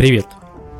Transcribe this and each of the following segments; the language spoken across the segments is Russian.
Привет!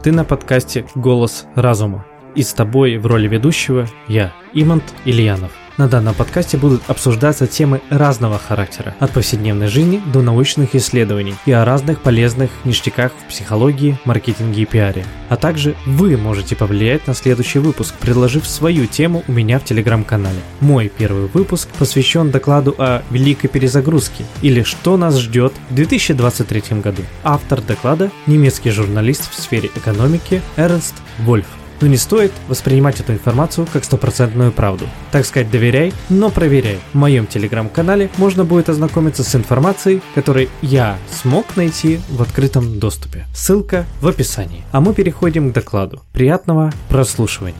Ты на подкасте «Голос разума». И с тобой в роли ведущего я, Имант Ильянов. На данном подкасте будут обсуждаться темы разного характера, от повседневной жизни до научных исследований и о разных полезных ништяках в психологии, маркетинге и пиаре. А также вы можете повлиять на следующий выпуск, предложив свою тему у меня в телеграм-канале. Мой первый выпуск посвящен докладу о великой перезагрузке или что нас ждет в 2023 году. Автор доклада – немецкий журналист в сфере экономики Эрнст Вольф. Но не стоит воспринимать эту информацию как стопроцентную правду. Так сказать, доверяй, но проверяй. В моем телеграм-канале можно будет ознакомиться с информацией, которую я смог найти в открытом доступе. Ссылка в описании. А мы переходим к докладу. Приятного прослушивания.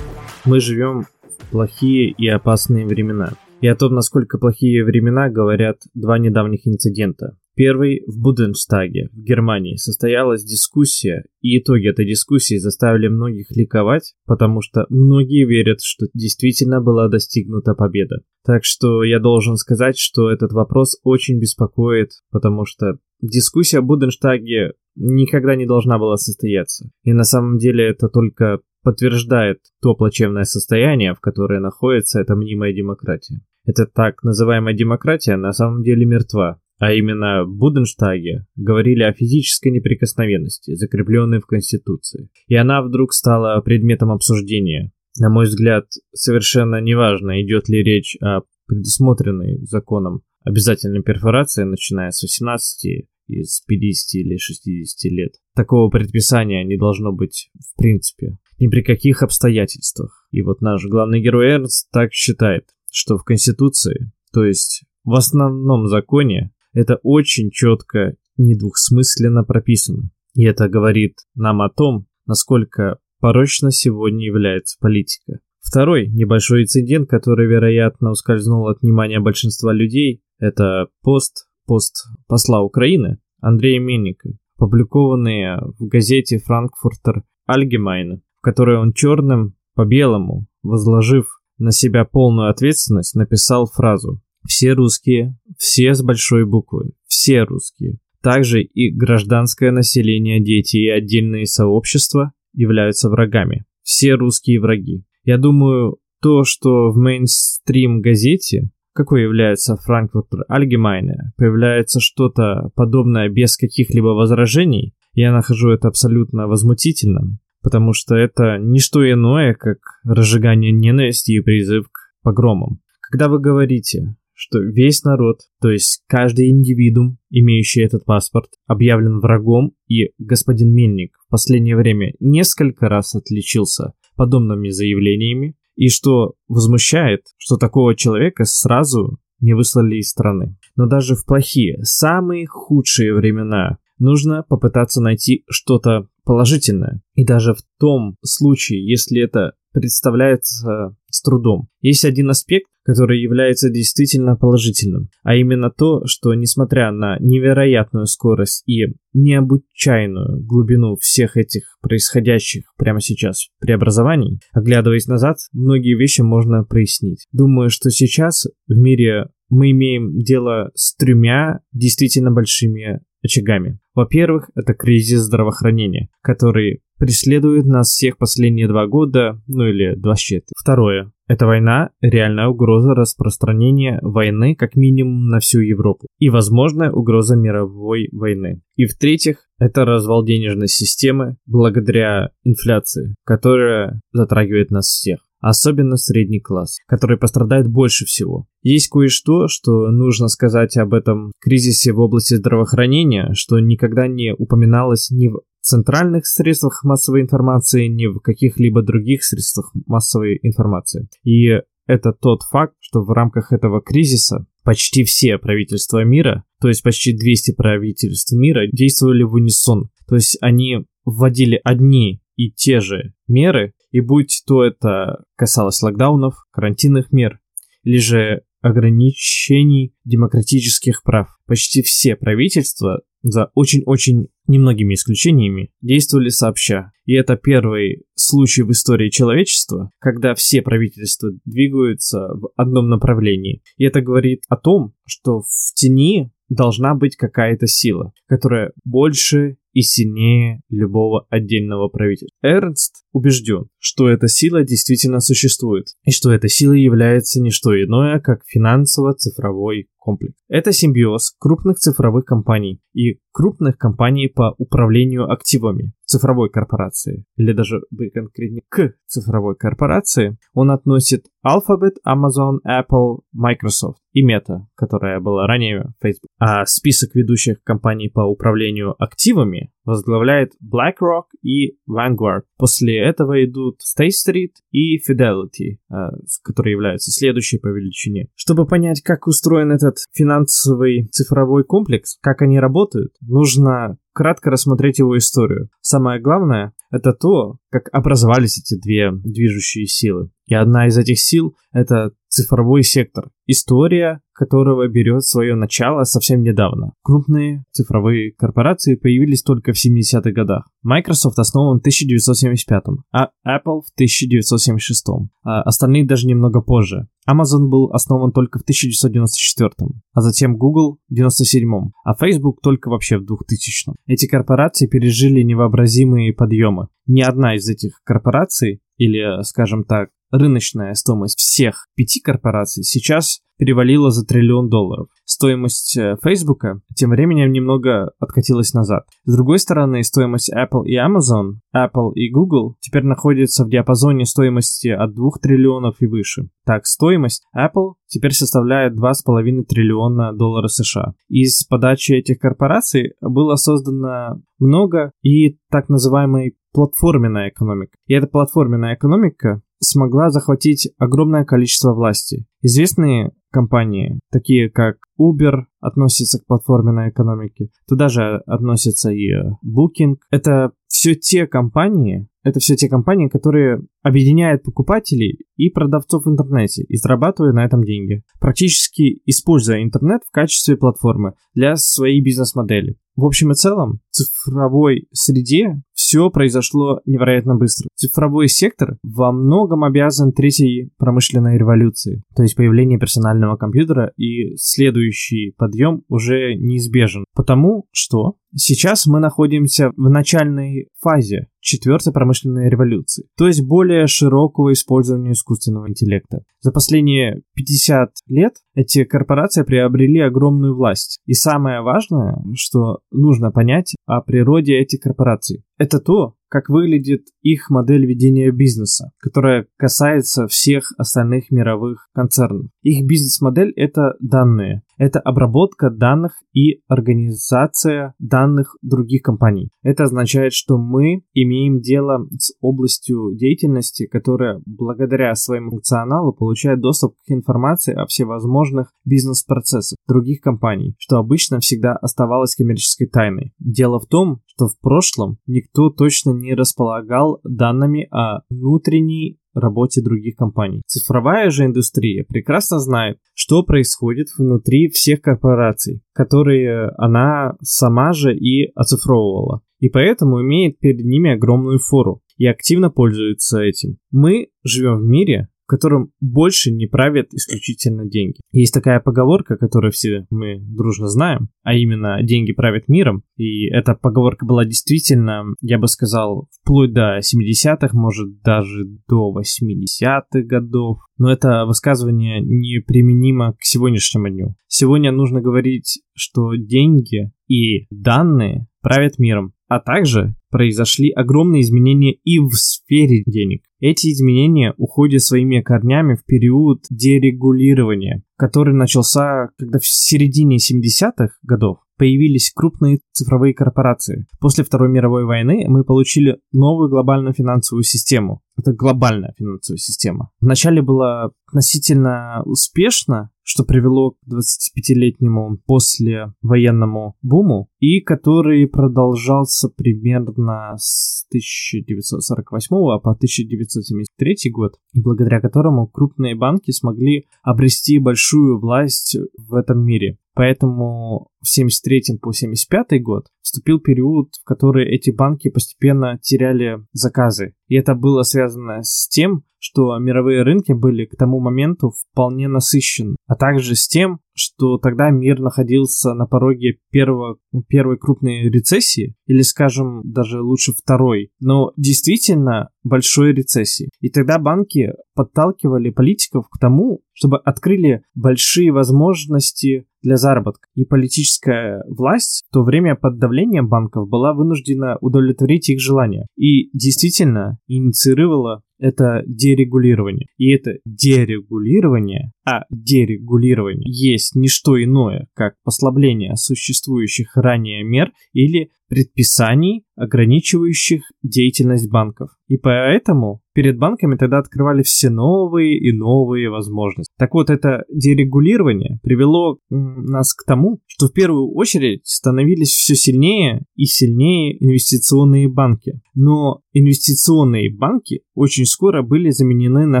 Мы живем плохие и опасные времена. И о том, насколько плохие времена, говорят два недавних инцидента. Первый в Буденштаге, в Германии, состоялась дискуссия, и итоги этой дискуссии заставили многих ликовать, потому что многие верят, что действительно была достигнута победа. Так что я должен сказать, что этот вопрос очень беспокоит, потому что дискуссия в Буденштаге никогда не должна была состояться. И на самом деле это только подтверждает то плачевное состояние, в которое находится эта мнимая демократия. Эта так называемая демократия на самом деле мертва, а именно Буденштаге говорили о физической неприкосновенности, закрепленной в Конституции. И она вдруг стала предметом обсуждения. На мой взгляд, совершенно неважно, идет ли речь о предусмотренной законом обязательной перфорации, начиная с 18 из 50 или 60 лет. Такого предписания не должно быть в принципе ни при каких обстоятельствах. И вот наш главный герой Эрнст так считает, что в Конституции, то есть в основном законе, это очень четко, недвусмысленно прописано. И это говорит нам о том, насколько порочно сегодня является политика. Второй небольшой инцидент, который, вероятно, ускользнул от внимания большинства людей, это пост, пост посла Украины Андрея Мельника, опубликованный в газете «Франкфуртер Allgemeine», в которой он черным по белому, возложив на себя полную ответственность, написал фразу «Все русские, все с большой буквы, все русские». Также и гражданское население, дети и отдельные сообщества являются врагами. Все русские враги. Я думаю, то, что в мейнстрим газете, какой является Frankfurter Allgemeine, появляется что-то подобное без каких-либо возражений, я нахожу это абсолютно возмутительным потому что это не что иное, как разжигание ненависти и призыв к погромам. Когда вы говорите, что весь народ, то есть каждый индивидуум, имеющий этот паспорт, объявлен врагом, и господин Мельник в последнее время несколько раз отличился подобными заявлениями, и что возмущает, что такого человека сразу не выслали из страны. Но даже в плохие, самые худшие времена нужно попытаться найти что-то положительное. И даже в том случае, если это представляется с трудом. Есть один аспект, который является действительно положительным, а именно то, что несмотря на невероятную скорость и необычайную глубину всех этих происходящих прямо сейчас преобразований, оглядываясь назад, многие вещи можно прояснить. Думаю, что сейчас в мире мы имеем дело с тремя действительно большими очагами. Во-первых, это кризис здравоохранения, который преследует нас всех последние два года, ну или два с Второе. Это война, реальная угроза распространения войны как минимум на всю Европу и возможная угроза мировой войны. И в-третьих, это развал денежной системы благодаря инфляции, которая затрагивает нас всех особенно средний класс, который пострадает больше всего. Есть кое-что, что нужно сказать об этом кризисе в области здравоохранения, что никогда не упоминалось ни в центральных средствах массовой информации, ни в каких-либо других средствах массовой информации. И это тот факт, что в рамках этого кризиса почти все правительства мира, то есть почти 200 правительств мира, действовали в унисон. То есть они вводили одни и те же меры, и будь то это касалось локдаунов, карантинных мер, или же ограничений демократических прав. Почти все правительства за очень-очень немногими исключениями, действовали сообща. И это первый случай в истории человечества, когда все правительства двигаются в одном направлении. И это говорит о том, что в тени должна быть какая-то сила, которая больше и сильнее любого отдельного правительства. Эрнст убежден, что эта сила действительно существует, и что эта сила является не что иное, как финансово-цифровой комплекс. Это симбиоз крупных цифровых компаний и крупных компаний по управлению активами цифровой корпорации, или даже конкретнее к цифровой корпорации, он относит Alphabet, Amazon, Apple, Microsoft и Meta, которая была ранее Facebook. А список ведущих компаний по управлению активами возглавляет BlackRock и Vanguard. После этого идут State Street и Fidelity, э, которые являются следующей по величине. Чтобы понять, как устроен этот финансовый цифровой комплекс, как они работают, нужно кратко рассмотреть его историю. Самое главное — это то, как образовались эти две движущие силы. И одна из этих сил — это цифровой сектор, история которого берет свое начало совсем недавно. Крупные цифровые корпорации появились только в 70-х годах. Microsoft основан в 1975, а Apple в 1976, а остальные даже немного позже. Amazon был основан только в 1994, а затем Google в 1997, а Facebook только вообще в 2000. Эти корпорации пережили невообразимые подъемы. Ни одна из этих корпораций, или, скажем так, рыночная стоимость всех пяти корпораций сейчас перевалила за триллион долларов. Стоимость э, Фейсбука тем временем немного откатилась назад. С другой стороны, стоимость Apple и Amazon, Apple и Google теперь находятся в диапазоне стоимости от 2 триллионов и выше. Так, стоимость Apple теперь составляет 2,5 триллиона долларов США. Из подачи этих корпораций было создано много и так называемой платформенная экономика. И эта платформенная экономика смогла захватить огромное количество власти. Известные компании, такие как Uber, относятся к платформенной экономике. Туда же относятся и Booking. Это все те компании, это все те компании, которые объединяют покупателей и продавцов в интернете и зарабатывают на этом деньги, практически используя интернет в качестве платформы для своей бизнес-модели. В общем и целом, в цифровой среде все произошло невероятно быстро. Цифровой сектор во многом обязан третьей промышленной революции, то есть появление персонального компьютера и следующий подъем уже неизбежен, потому что сейчас мы находимся в начальной фазе четвертой промышленной революции, то есть более широкого использования искусственного интеллекта. За последние 50 лет эти корпорации приобрели огромную власть. И самое важное, что нужно понять о природе этих корпораций, это то, как выглядит их модель ведения бизнеса, которая касается всех остальных мировых концернов. Их бизнес-модель — это данные, это обработка данных и организация данных других компаний. Это означает, что мы имеем дело с областью деятельности, которая благодаря своему функционалу получает доступ к информации о всевозможных бизнес-процессах других компаний, что обычно всегда оставалось коммерческой тайной. Дело в том, что в прошлом никто точно не располагал данными о внутренней работе других компаний. Цифровая же индустрия прекрасно знает, что происходит внутри всех корпораций, которые она сама же и оцифровывала. И поэтому имеет перед ними огромную фору и активно пользуется этим. Мы живем в мире, в котором больше не правят исключительно деньги. Есть такая поговорка, которую все мы дружно знаем, а именно «деньги правят миром». И эта поговорка была действительно, я бы сказал, вплоть до 70-х, может даже до 80-х годов. Но это высказывание не применимо к сегодняшнему дню. Сегодня нужно говорить, что деньги и данные правят миром, а также произошли огромные изменения и в сфере денег. Эти изменения уходят своими корнями в период дерегулирования, который начался, когда в середине 70-х годов появились крупные цифровые корпорации. После Второй мировой войны мы получили новую глобальную финансовую систему. Это глобальная финансовая система. Вначале было относительно успешно, что привело к 25-летнему послевоенному буму, и который продолжался примерно с 1948 по 1973 год, благодаря которому крупные банки смогли обрести большую власть в этом мире. Поэтому в 73 по 75 год вступил период, в который эти банки постепенно теряли заказы. И это было связано с тем, что мировые рынки были к тому моменту вполне насыщены, а также с тем, что тогда мир находился на пороге первого, первой крупной рецессии, или, скажем, даже лучше второй, но действительно большой рецессии. И тогда банки подталкивали политиков к тому, чтобы открыли большие возможности для заработка. И политическая власть в то время под давлением банков была вынуждена удовлетворить их желания. И действительно инициировала это дерегулирование. И это дерегулирование, а дерегулирование есть не что иное, как послабление существующих ранее мер или предписаний, ограничивающих деятельность банков. И поэтому перед банками тогда открывали все новые и новые возможности. Так вот, это дерегулирование привело нас к тому, что в первую очередь становились все сильнее и сильнее инвестиционные банки. Но инвестиционные банки очень скоро были заменены на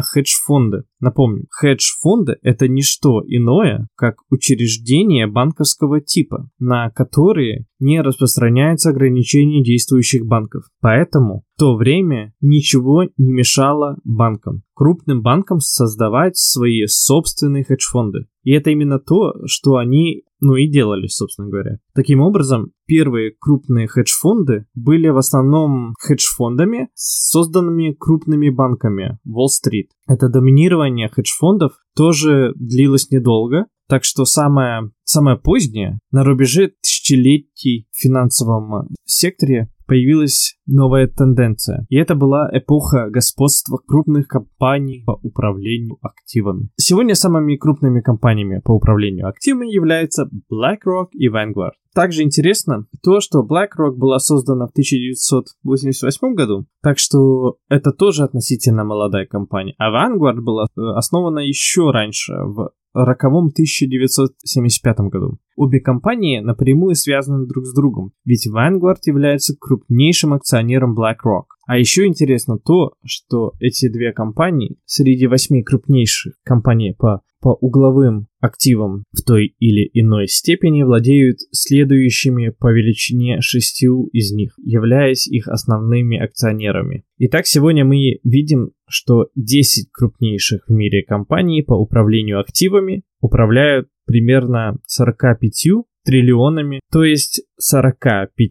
хедж-фонды. Напомню, хедж-фонды – это не что иное, как учреждения банковского типа, на которые не распространяется ограничение действующих банков. Поэтому в то время ничего не мешало банкам, крупным банкам создавать свои собственные хедж-фонды. И это именно то, что они ну и делали, собственно говоря. Таким образом, первые крупные хедж-фонды были в основном хедж-фондами, созданными крупными банками Уолл-стрит. Это доминирование хедж-фондов тоже длилось недолго, так что самое, самое позднее, на рубеже тысячелетий в финансовом секторе, появилась новая тенденция. И это была эпоха господства крупных компаний по управлению активами. Сегодня самыми крупными компаниями по управлению активами являются BlackRock и Vanguard. Также интересно то, что BlackRock была создана в 1988 году, так что это тоже относительно молодая компания. А Vanguard была э, основана еще раньше, в роковом 1975 году. Обе компании напрямую связаны друг с другом, ведь Vanguard является крупнейшим акционером BlackRock. А еще интересно то, что эти две компании среди восьми крупнейших компаний по, по угловым активам в той или иной степени владеют следующими по величине шестью из них, являясь их основными акционерами. Итак, сегодня мы видим, что 10 крупнейших в мире компаний по управлению активами управляют примерно 45 триллионами, то есть 45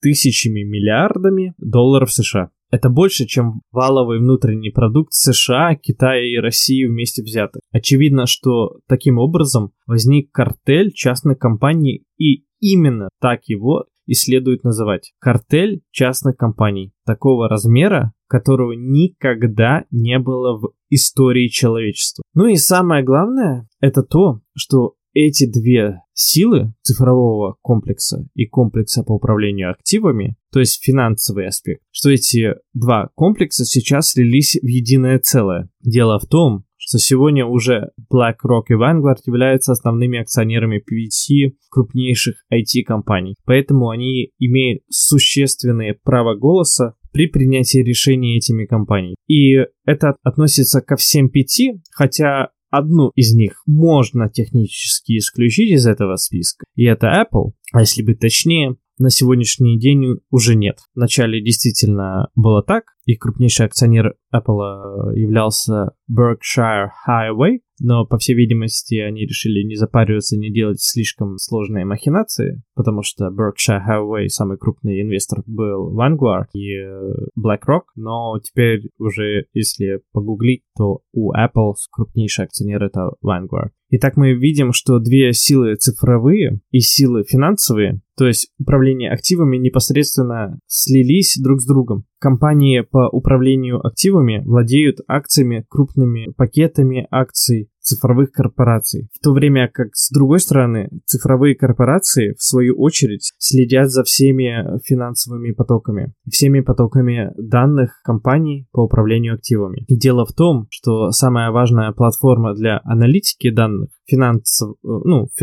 тысячами миллиардами долларов США. Это больше, чем валовый внутренний продукт США, Китая и России вместе взяты. Очевидно, что таким образом возник картель частных компаний, и именно так его и следует называть. Картель частных компаний такого размера, которого никогда не было в истории человечества. Ну и самое главное, это то, что эти две силы цифрового комплекса и комплекса по управлению активами, то есть финансовый аспект, что эти два комплекса сейчас слились в единое целое. Дело в том, что сегодня уже BlackRock и Vanguard являются основными акционерами пяти крупнейших IT-компаний. Поэтому они имеют существенное право голоса при принятии решений этими компаниями. И это относится ко всем пяти, хотя одну из них можно технически исключить из этого списка, и это Apple, а если быть точнее, на сегодняшний день уже нет. Вначале действительно было так, и крупнейший акционер Apple являлся Berkshire Hathaway, но, по всей видимости, они решили не запариваться, не делать слишком сложные махинации, потому что Berkshire Hathaway, самый крупный инвестор, был Vanguard и э, BlackRock, но теперь уже, если погуглить, то у Apple крупнейший акционер это Vanguard. Итак, мы видим, что две силы цифровые и силы финансовые, то есть управление активами непосредственно слились друг с другом. Компании по управлению активами владеют акциями крупными пакетами акций цифровых корпораций. В то время как, с другой стороны, цифровые корпорации, в свою очередь, следят за всеми финансовыми потоками, всеми потоками данных компаний по управлению активами. И дело в том, что самая важная платформа для аналитики данных финансов, ну, в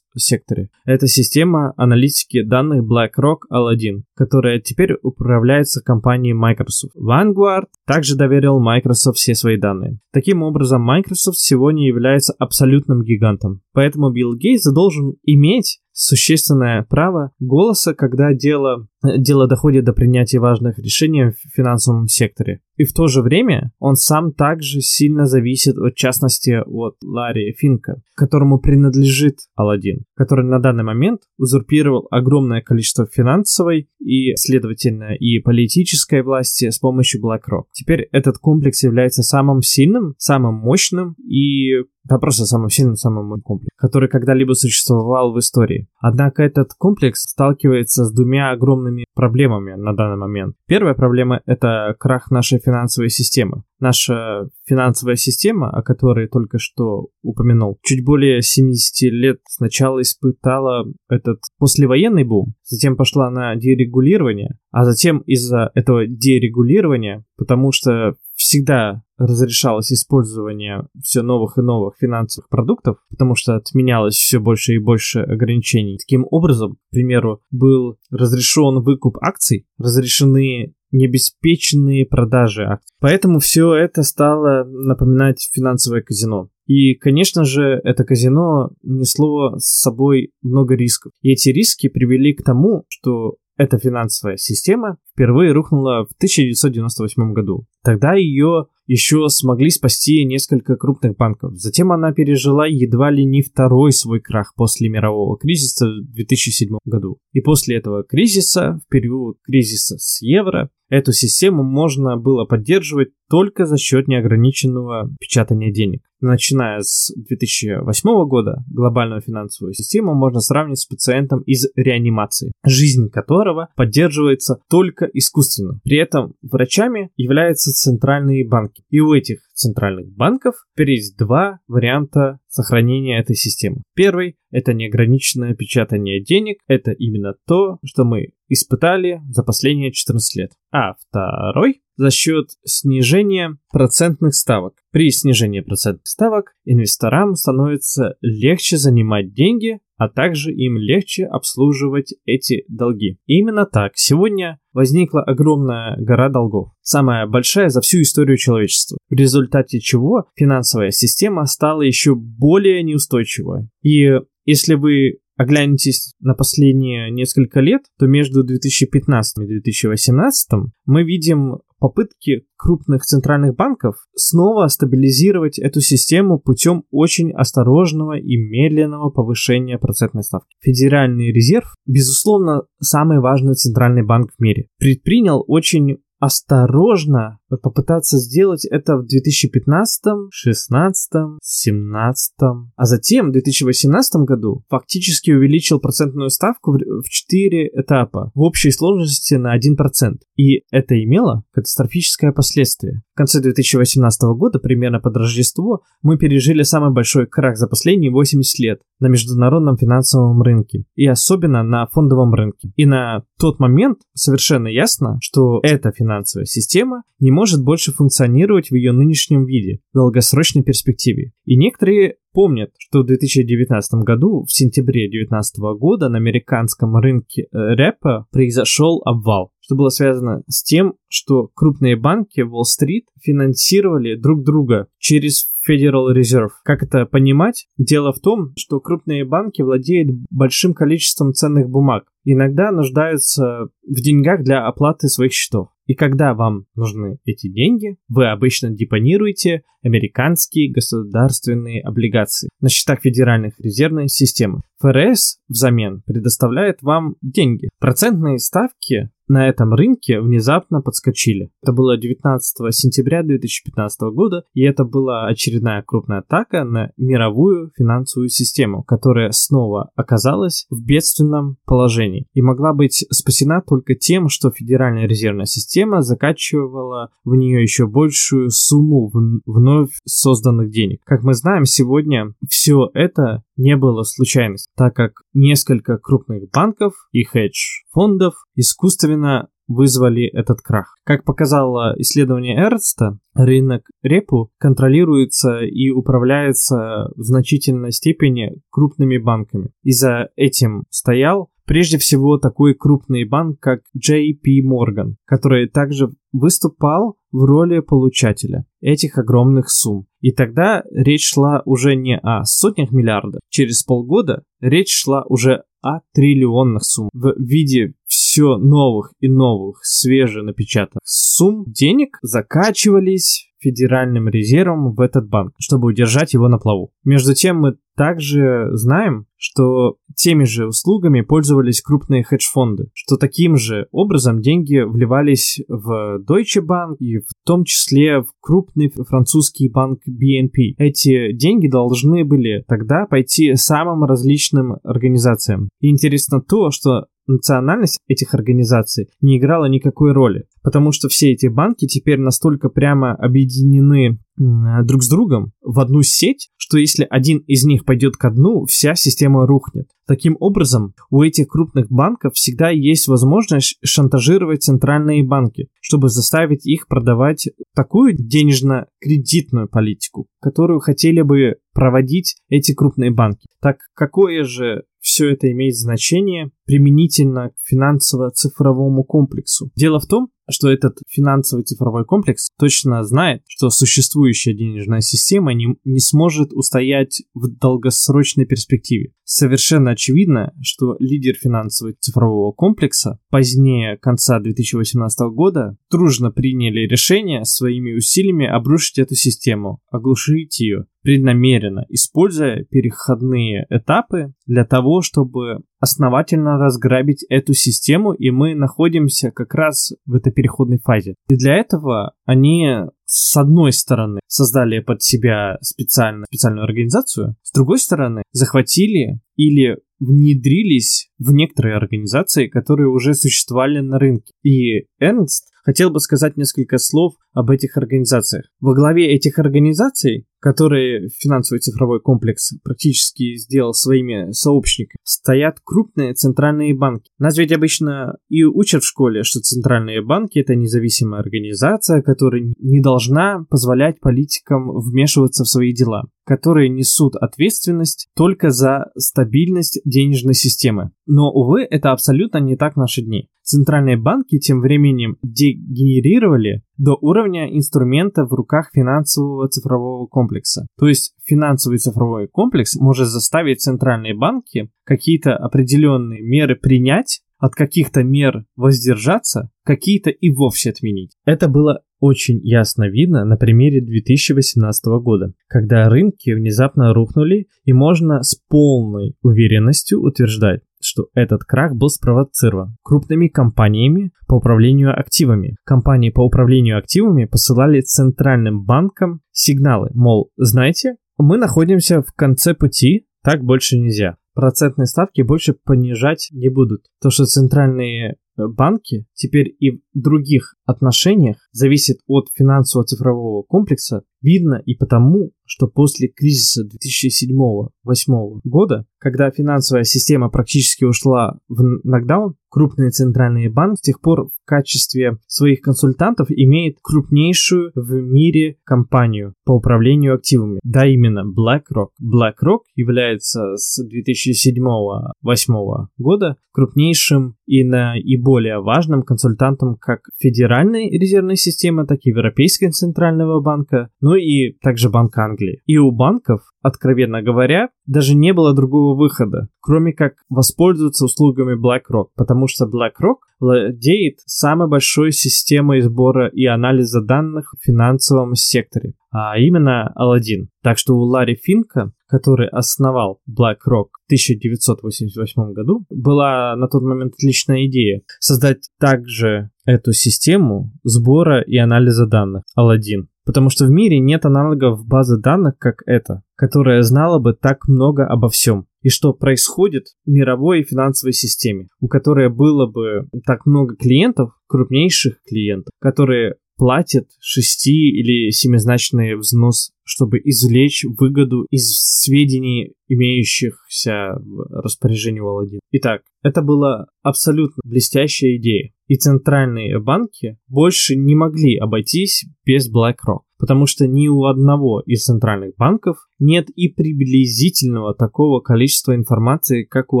секторе. Это система аналитики данных BlackRock Aladdin, которая теперь управляется компанией Microsoft. Vanguard также доверил Microsoft все свои данные. Таким образом, Microsoft сегодня является абсолютным гигантом. Поэтому Билл Гейтс должен иметь существенное право голоса, когда дело, дело доходит до принятия важных решений в финансовом секторе. И в то же время он сам также сильно зависит, от частности, от Ларри Финка, которому принадлежит Алладин, который на данный момент узурпировал огромное количество финансовой и, следовательно, и политической власти с помощью BlackRock. Теперь этот комплекс является самым сильным, самым мощным и да, просто самым сильным, самым мощным комплексом, который когда-либо существовал в истории. Однако этот комплекс сталкивается с двумя огромными проблемами на данный момент. Первая проблема — это крах нашей финансовой системы. Наша финансовая система, о которой только что упомянул, чуть более 70 лет сначала испытала этот послевоенный бум, затем пошла на дерегулирование, а затем из-за этого дерегулирования, потому что всегда разрешалось использование все новых и новых финансовых продуктов, потому что отменялось все больше и больше ограничений. Таким образом, к примеру, был разрешен выкуп акций, разрешены необеспеченные продажи акций. Поэтому все это стало напоминать финансовое казино. И, конечно же, это казино несло с собой много рисков. И эти риски привели к тому, что эта финансовая система впервые рухнула в 1998 году. Тогда ее еще смогли спасти несколько крупных банков. Затем она пережила едва ли не второй свой крах после мирового кризиса в 2007 году. И после этого кризиса, в период кризиса с евро, эту систему можно было поддерживать только за счет неограниченного печатания денег. Начиная с 2008 года глобальную финансовую систему можно сравнить с пациентом из реанимации, жизнь которого поддерживается только искусственно. При этом врачами являются центральные банки. И у этих центральных банков теперь есть два варианта сохранения этой системы. Первый – это неограниченное печатание денег. Это именно то, что мы испытали за последние 14 лет. А второй – за счет снижения процентных ставок. При снижении процентных ставок инвесторам становится легче занимать деньги, а также им легче обслуживать эти долги. И именно так сегодня возникла огромная гора долгов, самая большая за всю историю человечества, в результате чего финансовая система стала еще более неустойчивой. И если вы оглянетесь на последние несколько лет, то между 2015 и 2018 мы видим попытки крупных центральных банков снова стабилизировать эту систему путем очень осторожного и медленного повышения процентной ставки. Федеральный резерв, безусловно, самый важный центральный банк в мире, предпринял очень осторожно попытаться сделать это в 2015, 16, 17, а затем в 2018 году фактически увеличил процентную ставку в 4 этапа в общей сложности на 1%. И это имело катастрофическое последствие. В конце 2018 года, примерно под Рождество, мы пережили самый большой крах за последние 80 лет на международном финансовом рынке, и особенно на фондовом рынке. И на тот момент совершенно ясно, что эта финансовая система не может больше функционировать в ее нынешнем виде, в долгосрочной перспективе. И некоторые помнят, что в 2019 году, в сентябре 2019 года на американском рынке э, рэпа произошел обвал, что было связано с тем, что крупные банки Уолл-стрит финансировали друг друга через Federal Reserve. Как это понимать? Дело в том, что крупные банки владеют большим количеством ценных бумаг, иногда нуждаются в деньгах для оплаты своих счетов. И когда вам нужны эти деньги, вы обычно депонируете американские государственные облигации на счетах Федеральных резервной системы. ФРС взамен предоставляет вам деньги. Процентные ставки на этом рынке внезапно подскочили. Это было 19 сентября 2015 года, и это была очередная крупная атака на мировую финансовую систему, которая снова оказалась в бедственном положении и могла быть спасена только тем, что Федеральная резервная система закачивала в нее еще большую сумму вновь созданных денег. Как мы знаем, сегодня все это не было случайностью, так как несколько крупных банков и хедж-фондов искусственно вызвали этот крах. Как показало исследование Эрнста, рынок репу контролируется и управляется в значительной степени крупными банками. И за этим стоял прежде всего такой крупный банк, как JP Morgan, который также выступал в роли получателя этих огромных сумм. И тогда речь шла уже не о сотнях миллиардов. Через полгода речь шла уже о триллионных сумм в виде все новых и новых свеженапечатанных сумм денег закачивались Федеральным резервом в этот банк, чтобы удержать его на плаву. Между тем мы также знаем, что теми же услугами пользовались крупные хедж-фонды, что таким же образом деньги вливались в Deutsche Bank и в том числе в крупный французский банк BNP. Эти деньги должны были тогда пойти самым различным организациям. И интересно то, что национальность этих организаций не играла никакой роли, потому что все эти банки теперь настолько прямо объединены друг с другом в одну сеть, что если один из них пойдет ко дну, вся система рухнет. Таким образом, у этих крупных банков всегда есть возможность шантажировать центральные банки, чтобы заставить их продавать такую денежно-кредитную политику, которую хотели бы проводить эти крупные банки. Так какое же все это имеет значение применительно к финансово-цифровому комплексу. Дело в том, что этот финансовый цифровой комплекс точно знает, что существующая денежная система не, не сможет устоять в долгосрочной перспективе. Совершенно очевидно, что лидер финансового цифрового комплекса позднее конца 2018 года дружно приняли решение своими усилиями обрушить эту систему, оглушить ее преднамеренно, используя переходные этапы для того, чтобы основательно разграбить эту систему, и мы находимся как раз в этой переходной фазе. И для этого они с одной стороны создали под себя специально, специальную организацию, с другой стороны захватили или внедрились в некоторые организации, которые уже существовали на рынке. И Эрнст хотел бы сказать несколько слов об этих организациях. Во главе этих организаций, которые финансовый цифровой комплекс практически сделал своими сообщниками, стоят крупные центральные банки. Нас ведь обычно и учат в школе, что центральные банки это независимая организация, которая не должна позволять политикам вмешиваться в свои дела которые несут ответственность только за стабильность денежной системы. Но, увы, это абсолютно не так в наши дни. Центральные банки тем временем дегенерировали до уровня инструмента в руках финансового цифрового комплекса. То есть финансовый цифровой комплекс может заставить центральные банки какие-то определенные меры принять, от каких-то мер воздержаться, какие-то и вовсе отменить. Это было очень ясно видно на примере 2018 года, когда рынки внезапно рухнули и можно с полной уверенностью утверждать, что этот крах был спровоцирован крупными компаниями по управлению активами. Компании по управлению активами посылали центральным банкам сигналы, мол, знаете, мы находимся в конце пути, так больше нельзя. Процентные ставки больше понижать не будут. То, что центральные банки теперь и других отношениях зависит от финансового цифрового комплекса, видно и потому, что после кризиса 2007-2008 года, когда финансовая система практически ушла в нокдаун, крупные центральные банки с тех пор в качестве своих консультантов имеют крупнейшую в мире компанию по управлению активами. Да, именно BlackRock. BlackRock является с 2007-2008 года крупнейшим и наиболее важным консультантом как Федеральной резервной системы, так и Европейского центрального банка, ну и также Банк Англии. И у банков, откровенно говоря, даже не было другого выхода, кроме как воспользоваться услугами BlackRock, потому что BlackRock владеет самой большой системой сбора и анализа данных в финансовом секторе, а именно Aladdin. Так что у Ларри Финка, который основал BlackRock в 1988 году, была на тот момент отличная идея создать также эту систему сбора и анализа данных Aladdin. Потому что в мире нет аналогов базы данных, как эта, которая знала бы так много обо всем. И что происходит в мировой финансовой системе, у которой было бы так много клиентов, крупнейших клиентов, которые платят шести- или семизначный взнос чтобы извлечь выгоду из сведений, имеющихся в распоряжении у Аладдина. Итак, это была абсолютно блестящая идея. И центральные банки больше не могли обойтись без BlackRock, потому что ни у одного из центральных банков нет и приблизительного такого количества информации, как у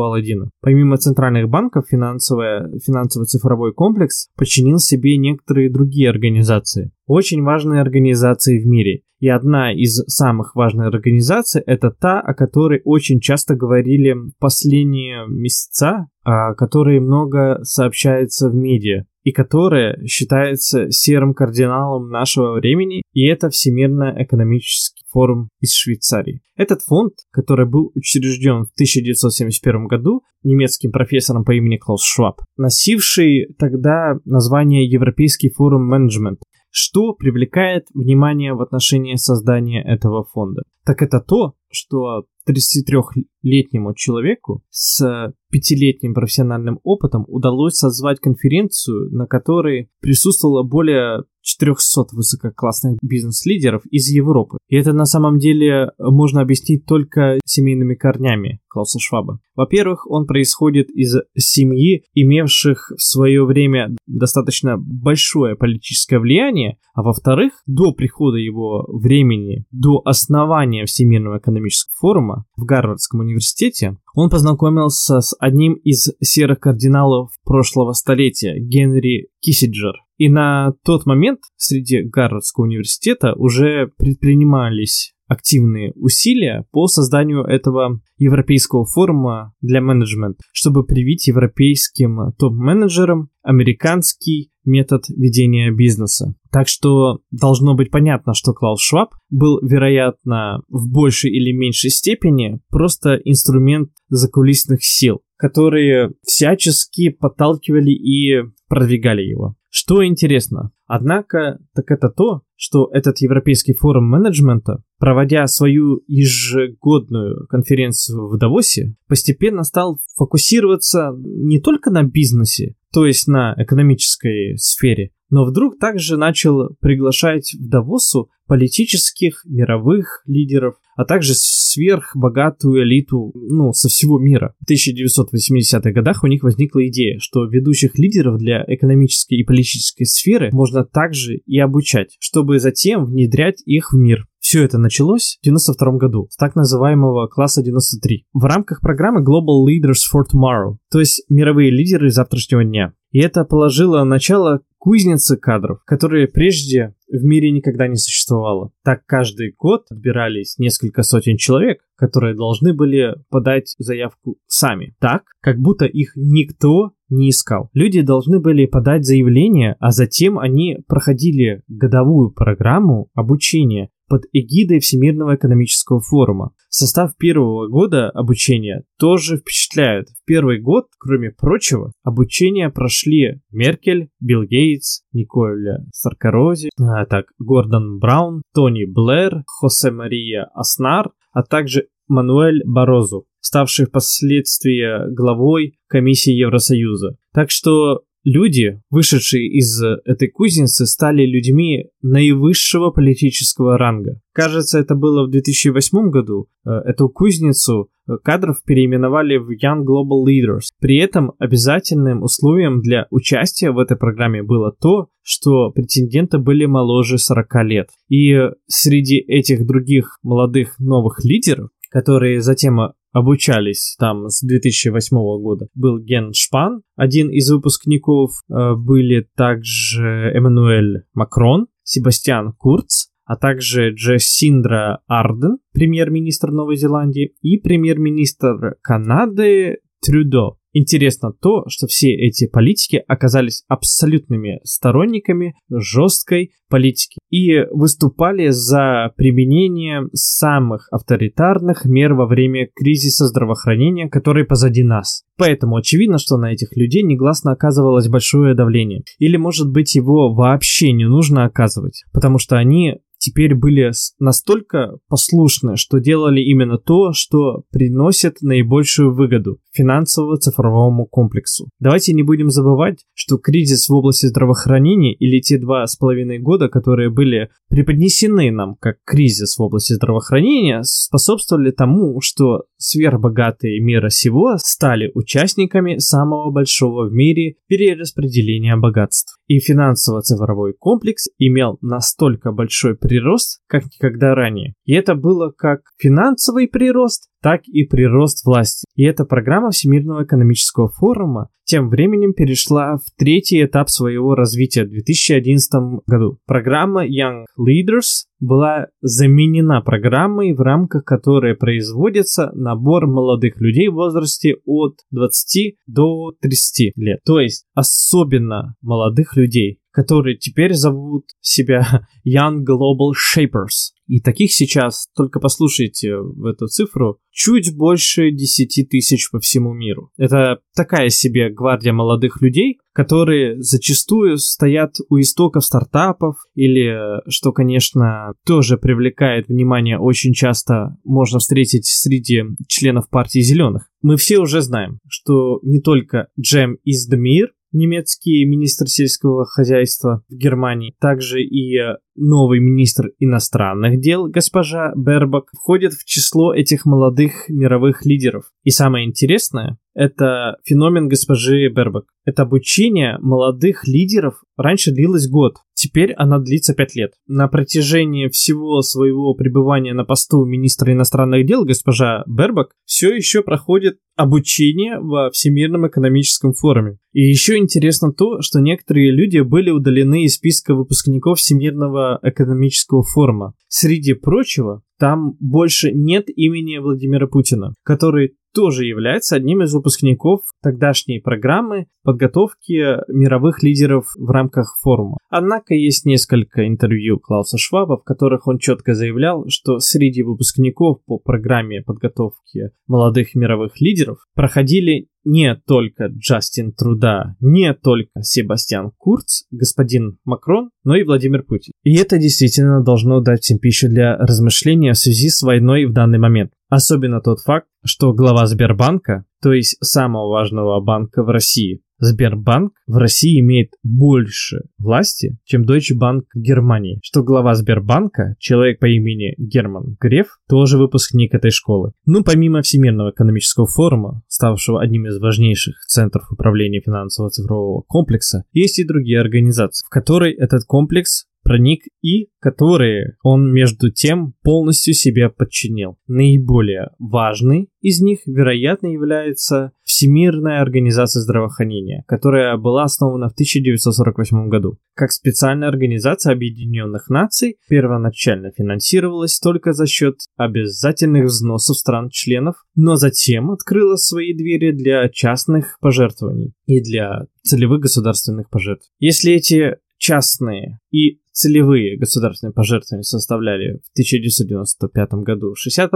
Алладина. Помимо центральных банков, финансовый цифровой комплекс подчинил себе некоторые другие организации. Очень важные организации в мире. И одна из самых важных организаций это та, о которой очень часто говорили последние месяца, о которой много сообщается в медиа и которая считается серым кардиналом нашего времени, и это Всемирный экономический форум из Швейцарии. Этот фонд, который был учрежден в 1971 году немецким профессором по имени Клаус Шваб, носивший тогда название Европейский форум менеджмент, что привлекает внимание в отношении создания этого фонда? Так это то, что 33-летнему человеку с пятилетним профессиональным опытом удалось созвать конференцию, на которой присутствовало более 400 высококлассных бизнес-лидеров из Европы. И это на самом деле можно объяснить только семейными корнями Клауса Шваба. Во-первых, он происходит из семьи, имевших в свое время достаточно большое политическое влияние, а во-вторых, до прихода его времени, до основания Всемирного экономического форума в Гарвардском университете, он познакомился с одним из серых кардиналов прошлого столетия, Генри Киссиджер. И на тот момент среди Гарвардского университета уже предпринимались активные усилия по созданию этого Европейского форума для менеджмента, чтобы привить европейским топ-менеджерам американский метод ведения бизнеса. Так что должно быть понятно, что Клаус Шваб был, вероятно, в большей или меньшей степени просто инструмент закулисных сил, которые всячески подталкивали и продвигали его. Что интересно, однако, так это то, что этот Европейский форум менеджмента, проводя свою ежегодную конференцию в Давосе, постепенно стал фокусироваться не только на бизнесе, то есть на экономической сфере, но вдруг также начал приглашать в Давосу политических мировых лидеров, а также сверхбогатую элиту ну, со всего мира. В 1980-х годах у них возникла идея, что ведущих лидеров для экономической и политической сферы можно также и обучать, чтобы затем внедрять их в мир. Все это началось в 1992 году с так называемого класса 93 в рамках программы Global Leaders for Tomorrow, то есть мировые лидеры завтрашнего дня. И это положило начало кузницы кадров, которые прежде в мире никогда не существовало. Так каждый год отбирались несколько сотен человек, которые должны были подать заявку сами. Так, как будто их никто не искал. Люди должны были подать заявление, а затем они проходили годовую программу обучения под эгидой Всемирного экономического форума. Состав первого года обучения тоже впечатляет. В первый год, кроме прочего, обучение прошли Меркель, Билл Гейтс, Николя Саркорози, а, так, Гордон Браун, Тони Блэр, Хосе Мария Аснар, а также Мануэль Борозу, ставший впоследствии главой комиссии Евросоюза. Так что Люди, вышедшие из этой кузницы, стали людьми наивысшего политического ранга. Кажется, это было в 2008 году. Э, эту кузницу э, кадров переименовали в Young Global Leaders. При этом обязательным условием для участия в этой программе было то, что претенденты были моложе 40 лет. И среди этих других молодых новых лидеров, которые затем обучались там с 2008 года, был Ген Шпан, один из выпускников, э, были также Эммануэль Макрон, Себастьян Курц, а также Джессиндра Арден, премьер-министр Новой Зеландии, и премьер-министр Канады Трюдо. Интересно то, что все эти политики оказались абсолютными сторонниками жесткой политики и выступали за применение самых авторитарных мер во время кризиса здравоохранения, который позади нас. Поэтому очевидно, что на этих людей негласно оказывалось большое давление. Или, может быть, его вообще не нужно оказывать, потому что они теперь были настолько послушны, что делали именно то, что приносит наибольшую выгоду финансово-цифровому комплексу. Давайте не будем забывать, что кризис в области здравоохранения или те два с половиной года, которые были преподнесены нам как кризис в области здравоохранения, способствовали тому, что сверхбогатые мира сего стали участниками самого большого в мире перераспределения богатств. И финансово-цифровой комплекс имел настолько большой прирост, как никогда ранее. И это было как финансовый прирост, так и прирост власти. И эта программа Всемирного экономического форума тем временем перешла в третий этап своего развития в 2011 году. Программа Young Leaders была заменена программой, в рамках которой производится набор молодых людей в возрасте от 20 до 30 лет. То есть особенно молодых людей, которые теперь зовут себя Young Global Shapers. И таких сейчас, только послушайте в эту цифру, чуть больше 10 тысяч по всему миру. Это такая себе гвардия молодых людей, которые зачастую стоят у истоков стартапов или, что, конечно, тоже привлекает внимание очень часто можно встретить среди членов партии зеленых. Мы все уже знаем, что не только Джем из Демир, немецкий министр сельского хозяйства в Германии, также и э, новый министр иностранных дел госпожа Бербак входит в число этих молодых мировых лидеров. И самое интересное, это феномен госпожи Бербак. Это обучение молодых лидеров раньше длилось год, теперь она длится пять лет. На протяжении всего своего пребывания на посту министра иностранных дел госпожа Бербак все еще проходит обучение во Всемирном экономическом форуме. И еще интересно то, что некоторые люди были удалены из списка выпускников Всемирного экономического форума. Среди прочего, там больше нет имени Владимира Путина, который тоже является одним из выпускников тогдашней программы подготовки мировых лидеров в рамках форума. Однако есть несколько интервью Клауса Шваба, в которых он четко заявлял, что среди выпускников по программе подготовки молодых мировых лидеров проходили не только Джастин Труда, не только Себастьян Курц, господин Макрон, но и Владимир Путин. И это действительно должно дать всем пищу для размышления в связи с войной в данный момент. Особенно тот факт, что глава Сбербанка, то есть самого важного банка в России, Сбербанк в России имеет больше власти, чем Deutsche Bank в Германии. Что глава Сбербанка, человек по имени Герман Греф, тоже выпускник этой школы. Ну, помимо Всемирного экономического форума, ставшего одним из важнейших центров управления финансового цифрового комплекса, есть и другие организации, в которой этот комплекс проник и которые он между тем полностью себе подчинил. Наиболее важный из них, вероятно, является Всемирная организация здравоохранения, которая была основана в 1948 году. Как специальная организация Объединенных Наций, первоначально финансировалась только за счет обязательных взносов стран-членов, но затем открыла свои двери для частных пожертвований и для целевых государственных пожертв. Если эти частные и целевые государственные пожертвования составляли в 1995 году 60%,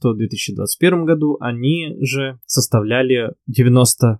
то в 2021 году они же составляли 90%.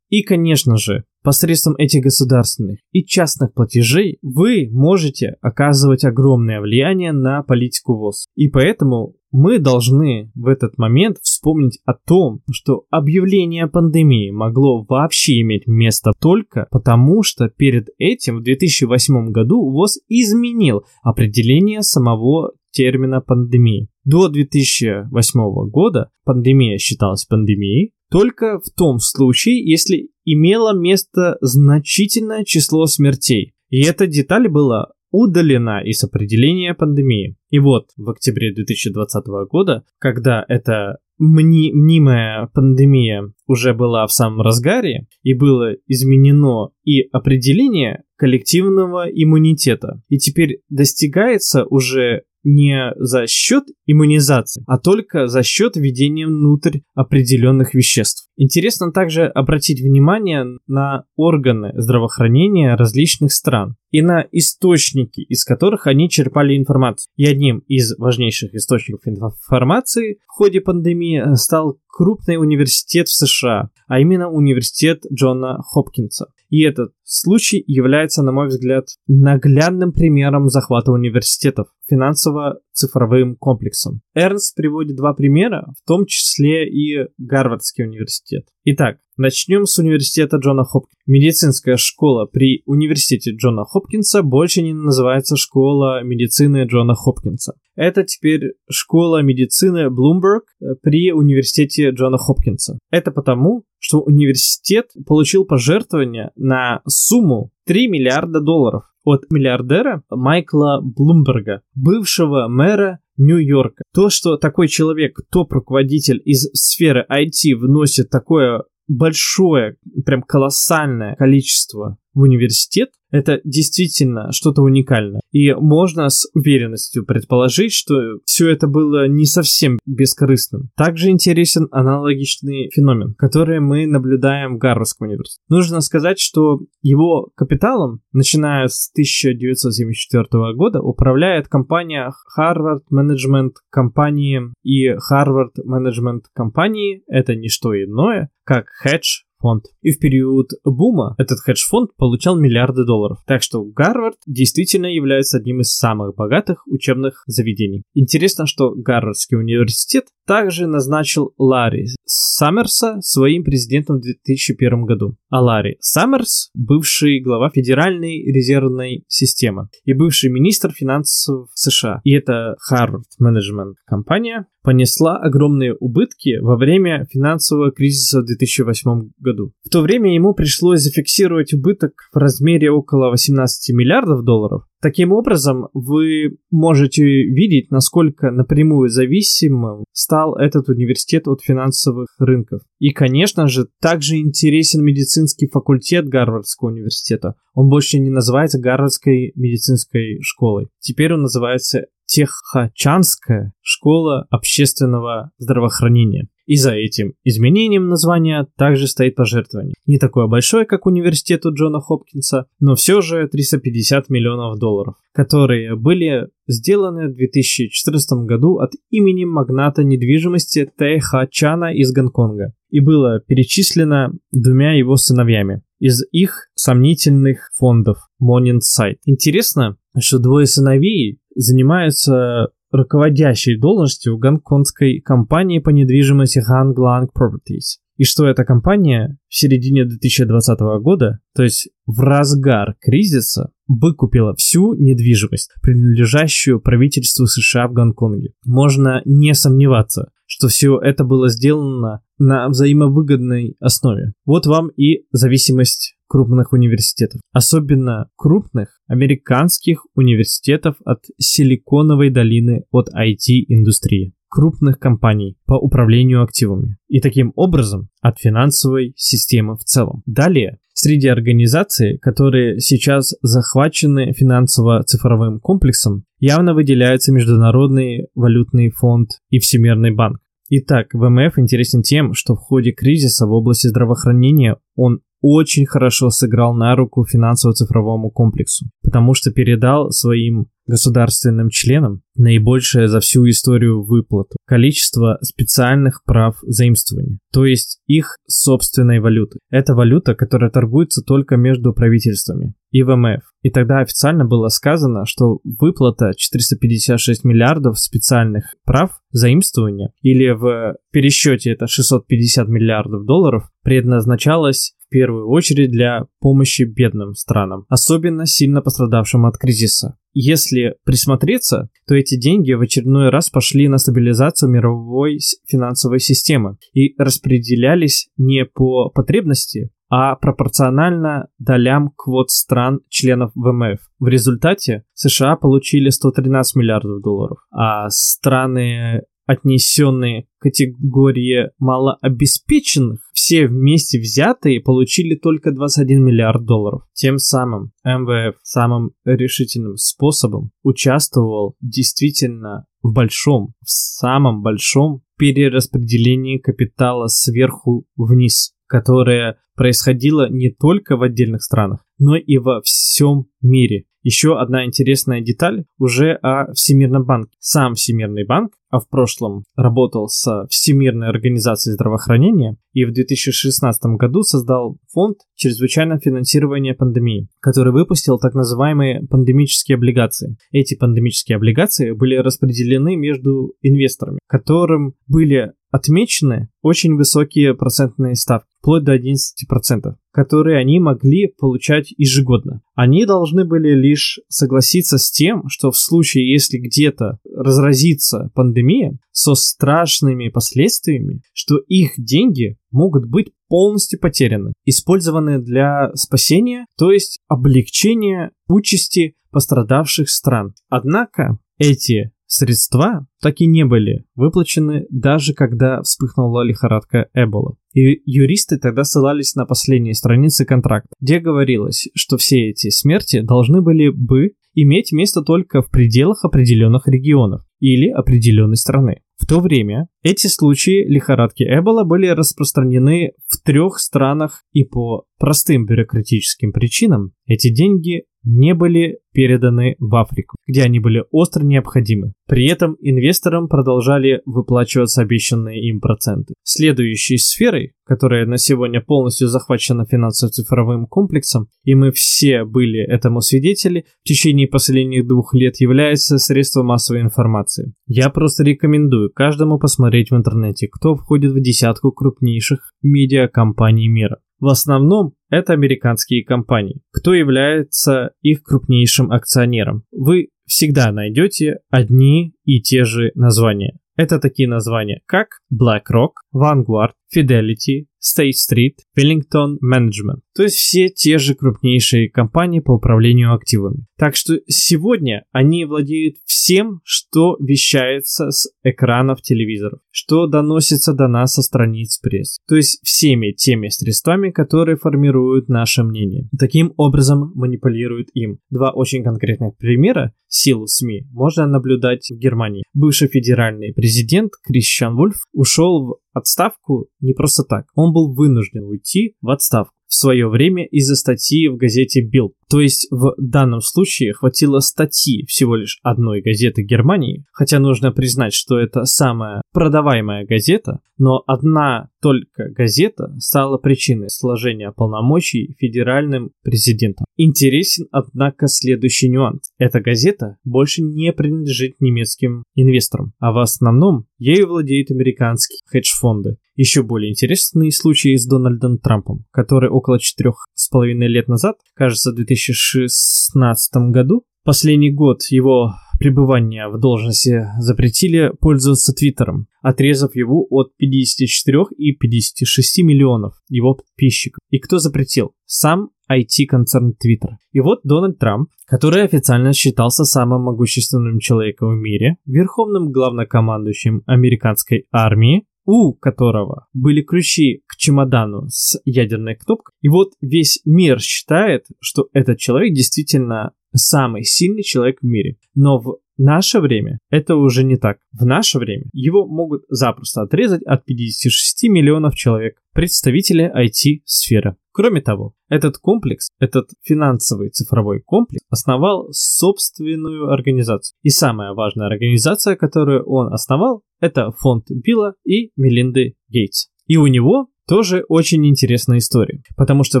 И, конечно же, посредством этих государственных и частных платежей вы можете оказывать огромное влияние на политику ВОЗ. И поэтому мы должны в этот момент вспомнить о том, что объявление пандемии могло вообще иметь место только потому, что перед этим в 2008 году ВОЗ изменил определение самого термина пандемии. До 2008 года пандемия считалась пандемией только в том случае, если имело место значительное число смертей. И эта деталь была удалена из определения пандемии. И вот в октябре 2020 года, когда эта мни мнимая пандемия уже была в самом разгаре, и было изменено и определение коллективного иммунитета. И теперь достигается уже не за счет иммунизации, а только за счет введения внутрь определенных веществ. Интересно также обратить внимание на органы здравоохранения различных стран и на источники, из которых они черпали информацию. И одним из важнейших источников информации в ходе пандемии стал крупный университет в США, а именно университет Джона Хопкинса. И этот случай является, на мой взгляд, наглядным примером захвата университетов финансово-цифровым комплексом. Эрнст приводит два примера, в том числе и Гарвардский университет. Итак, начнем с университета Джона Хопкинса. Медицинская школа при университете Джона Хопкинса больше не называется школа медицины Джона Хопкинса. Это теперь школа медицины Блумберг при университете Джона Хопкинса. Это потому, что университет получил пожертвование на сумму 3 миллиарда долларов от миллиардера Майкла Блумберга, бывшего мэра Нью-Йорка. То, что такой человек, топ-руководитель из сферы IT вносит такое большое, прям колоссальное количество в университет, это действительно что-то уникальное. И можно с уверенностью предположить, что все это было не совсем бескорыстным. Также интересен аналогичный феномен, который мы наблюдаем в Гарвардском университете. Нужно сказать, что его капиталом, начиная с 1974 года, управляет компания Harvard Management Company и Harvard Management Company это не что иное, как хедж фонд. И в период бума этот хедж-фонд получал миллиарды долларов. Так что Гарвард действительно является одним из самых богатых учебных заведений. Интересно, что Гарвардский университет также назначил Ларри Саммерса своим президентом в 2001 году. А Ларри Саммерс – бывший глава Федеральной резервной системы и бывший министр финансов США. И это Harvard Management компания понесла огромные убытки во время финансового кризиса в 2008 году. В то время ему пришлось зафиксировать убыток в размере около 18 миллиардов долларов, Таким образом, вы можете видеть, насколько напрямую зависимым стал этот университет от финансовых рынков. И, конечно же, также интересен медицинский факультет Гарвардского университета. Он больше не называется Гарвардской медицинской школой. Теперь он называется Техачанская школа общественного здравоохранения. И за этим изменением названия также стоит пожертвование. Не такое большое, как университету Джона Хопкинса, но все же 350 миллионов долларов, которые были сделаны в 2014 году от имени магната недвижимости Тэйха Чана из Гонконга и было перечислено двумя его сыновьями из их сомнительных фондов Morning Site. Интересно, что двое сыновей занимаются руководящей должностью в гонконгской компании по недвижимости Hang Lang Properties. И что эта компания в середине 2020 года, то есть в разгар кризиса, выкупила всю недвижимость, принадлежащую правительству США в Гонконге. Можно не сомневаться, что все это было сделано на взаимовыгодной основе. Вот вам и зависимость крупных университетов. Особенно крупных американских университетов от Силиконовой долины от IT-индустрии крупных компаний по управлению активами и таким образом от финансовой системы в целом. Далее, среди организаций, которые сейчас захвачены финансово-цифровым комплексом, явно выделяются Международный валютный фонд и Всемирный банк. Итак, ВМФ интересен тем, что в ходе кризиса в области здравоохранения он очень хорошо сыграл на руку финансово-цифровому комплексу, потому что передал своим государственным членам наибольшее за всю историю выплату количество специальных прав заимствования, то есть их собственной валюты. Это валюта, которая торгуется только между правительствами и ВМФ. И тогда официально было сказано, что выплата 456 миллиардов специальных прав заимствования, или в пересчете это 650 миллиардов долларов, предназначалась первую очередь для помощи бедным странам, особенно сильно пострадавшим от кризиса. Если присмотреться, то эти деньги в очередной раз пошли на стабилизацию мировой финансовой системы и распределялись не по потребности, а пропорционально долям квот стран членов ВМФ. В результате США получили 113 миллиардов долларов, а страны отнесенные к категории малообеспеченных, все вместе взятые получили только 21 миллиард долларов. Тем самым МВФ самым решительным способом участвовал действительно в большом, в самом большом перераспределении капитала сверху вниз, которое происходило не только в отдельных странах, но и во всем мире. Еще одна интересная деталь уже о Всемирном банке. Сам Всемирный банк, а в прошлом работал с Всемирной организацией здравоохранения и в 2016 году создал фонд чрезвычайного финансирования пандемии, который выпустил так называемые пандемические облигации. Эти пандемические облигации были распределены между инвесторами, которым были отмечены очень высокие процентные ставки, вплоть до 11%, которые они могли получать ежегодно. Они должны были лишь согласиться с тем, что в случае, если где-то разразится пандемия со страшными последствиями, что их деньги могут быть полностью потеряны, использованы для спасения, то есть облегчения участи пострадавших стран. Однако эти Средства так и не были выплачены, даже когда вспыхнула лихорадка Эбола. И юристы тогда ссылались на последние страницы контракта, где говорилось, что все эти смерти должны были бы иметь место только в пределах определенных регионов или определенной страны. В то время эти случаи лихорадки Эбола были распространены в трех странах и по простым бюрократическим причинам эти деньги не были переданы в Африку, где они были остро необходимы. При этом инвесторам продолжали выплачиваться обещанные им проценты. Следующей сферой, которая на сегодня полностью захвачена финансово-цифровым комплексом, и мы все были этому свидетели, в течение последних двух лет является средство массовой информации. Я просто рекомендую каждому посмотреть в интернете, кто входит в десятку крупнейших медиакомпаний мира. В основном это американские компании. Кто является их крупнейшим акционером? Вы всегда найдете одни и те же названия. Это такие названия, как BlackRock, Vanguard, Fidelity, State Street, Wellington Management. То есть все те же крупнейшие компании по управлению активами. Так что сегодня они владеют всем, что вещается с экранов телевизоров, что доносится до нас со страниц пресс. То есть всеми теми средствами, которые формируют наше мнение. Таким образом манипулируют им. Два очень конкретных примера силу СМИ можно наблюдать в Германии. Бывший федеральный президент Кристиан Вульф ушел в отставку не просто так. Он был вынужден уйти в отставку в свое время из-за статьи в газете Bild. То есть в данном случае хватило статьи всего лишь одной газеты Германии, хотя нужно признать, что это самая продаваемая газета, но одна только газета стала причиной сложения полномочий федеральным президентом. Интересен, однако, следующий нюанс. Эта газета больше не принадлежит немецким инвесторам, а в основном ею владеют американские хедж-фонды. Еще более интересные случаи с Дональдом Трампом, который около четырех с половиной лет назад, кажется, в 2016 году, последний год его пребывания в должности запретили пользоваться Твиттером, отрезав его от 54 и 56 миллионов его подписчиков. И кто запретил? Сам IT-концерн Twitter. И вот Дональд Трамп, который официально считался самым могущественным человеком в мире, верховным главнокомандующим американской армии, у которого были ключи к чемодану с ядерной кнопкой. И вот весь мир считает, что этот человек действительно самый сильный человек в мире. Но в наше время это уже не так. В наше время его могут запросто отрезать от 56 миллионов человек, представители IT-сферы. Кроме того, этот комплекс, этот финансовый цифровой комплекс основал собственную организацию. И самая важная организация, которую он основал, это фонд Билла и Мелинды Гейтс. И у него тоже очень интересная история, потому что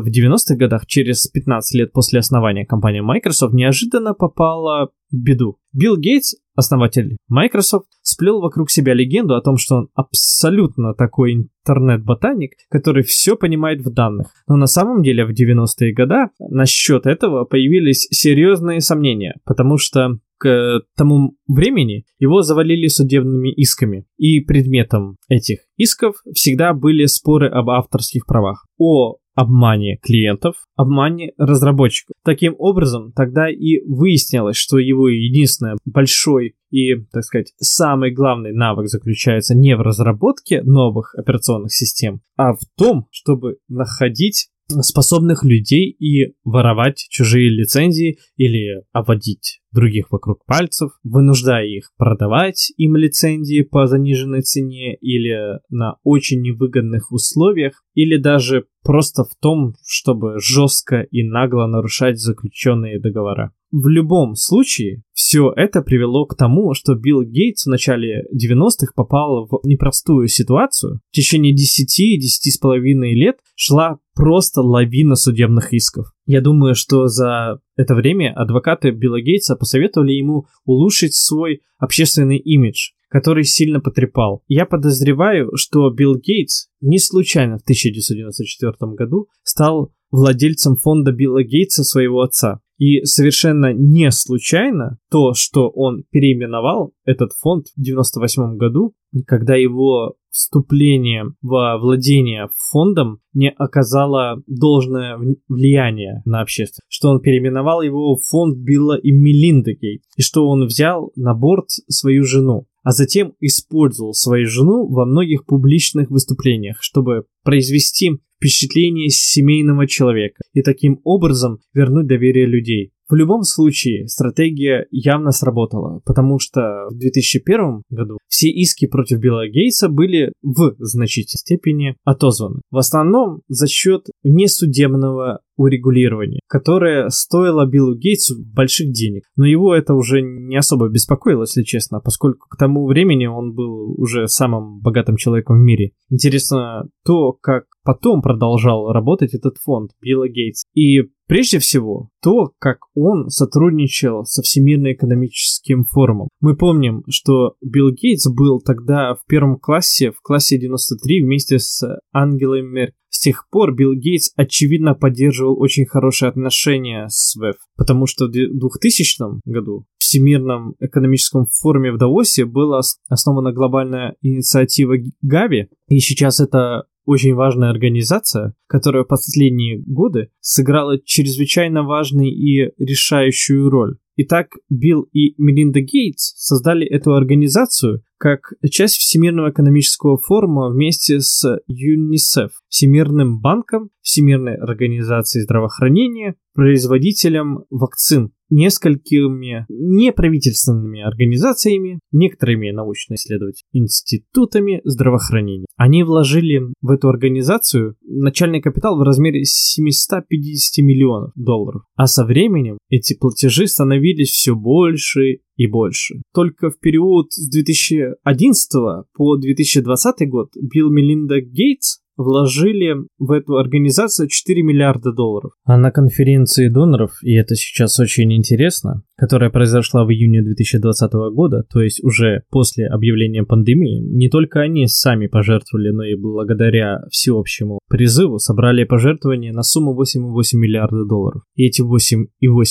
в 90-х годах, через 15 лет после основания компании Microsoft, неожиданно попала в беду. Билл Гейтс, основатель Microsoft, сплел вокруг себя легенду о том, что он абсолютно такой интернет-ботаник, который все понимает в данных. Но на самом деле в 90-е годы насчет этого появились серьезные сомнения, потому что к тому времени его завалили судебными исками. И предметом этих исков всегда были споры об авторских правах, о обмане клиентов, обмане разработчиков. Таким образом, тогда и выяснилось, что его единственный большой и, так сказать, самый главный навык заключается не в разработке новых операционных систем, а в том, чтобы находить способных людей и воровать чужие лицензии или обводить других вокруг пальцев, вынуждая их продавать им лицензии по заниженной цене или на очень невыгодных условиях, или даже просто в том, чтобы жестко и нагло нарушать заключенные договора. В любом случае, все это привело к тому, что Билл Гейтс в начале 90-х попал в непростую ситуацию. В течение 10-10,5 лет шла просто лавина судебных исков. Я думаю, что за это время адвокаты Билла Гейтса посоветовали ему улучшить свой общественный имидж, который сильно потрепал. Я подозреваю, что Билл Гейтс не случайно в 1994 году стал владельцем фонда Билла Гейтса своего отца. И совершенно не случайно то, что он переименовал этот фонд в 98 году, когда его вступление во владение фондом не оказало должное влияние на общество, что он переименовал его в фонд Билла и Мелинды Гейт, и что он взял на борт свою жену. А затем использовал свою жену во многих публичных выступлениях, чтобы произвести впечатление семейного человека и таким образом вернуть доверие людей. В любом случае, стратегия явно сработала, потому что в 2001 году все иски против Билла Гейтса были в значительной степени отозваны. В основном за счет несудебного урегулирования, которое стоило Биллу Гейтсу больших денег. Но его это уже не особо беспокоило, если честно, поскольку к тому времени он был уже самым богатым человеком в мире. Интересно то, как потом продолжал работать этот фонд Билла Гейтс. И Прежде всего, то, как он сотрудничал со Всемирным экономическим форумом. Мы помним, что Билл Гейтс был тогда в первом классе, в классе 93 вместе с Ангелой Меркель. С тех пор Билл Гейтс очевидно поддерживал очень хорошие отношения с ВЭФ, потому что в 2000 году в Всемирном экономическом форуме в Давосе была основана глобальная инициатива Гави, и сейчас это очень важная организация, которая в последние годы сыграла чрезвычайно важную и решающую роль. Итак, Билл и Мелинда Гейтс создали эту организацию как часть Всемирного экономического форума вместе с ЮНИСЕФ, Всемирным банком, Всемирной организацией здравоохранения, производителем вакцин несколькими неправительственными организациями, некоторыми научно-исследовательскими институтами здравоохранения. Они вложили в эту организацию начальный капитал в размере 750 миллионов долларов, а со временем эти платежи становились все больше и больше. Только в период с 2011 по 2020 год Билл Мелинда Гейтс вложили в эту организацию 4 миллиарда долларов. А на конференции доноров, и это сейчас очень интересно, которая произошла в июне 2020 года, то есть уже после объявления пандемии, не только они сами пожертвовали, но и благодаря всеобщему призыву собрали пожертвования на сумму 8,8 миллиарда долларов. И эти 8,8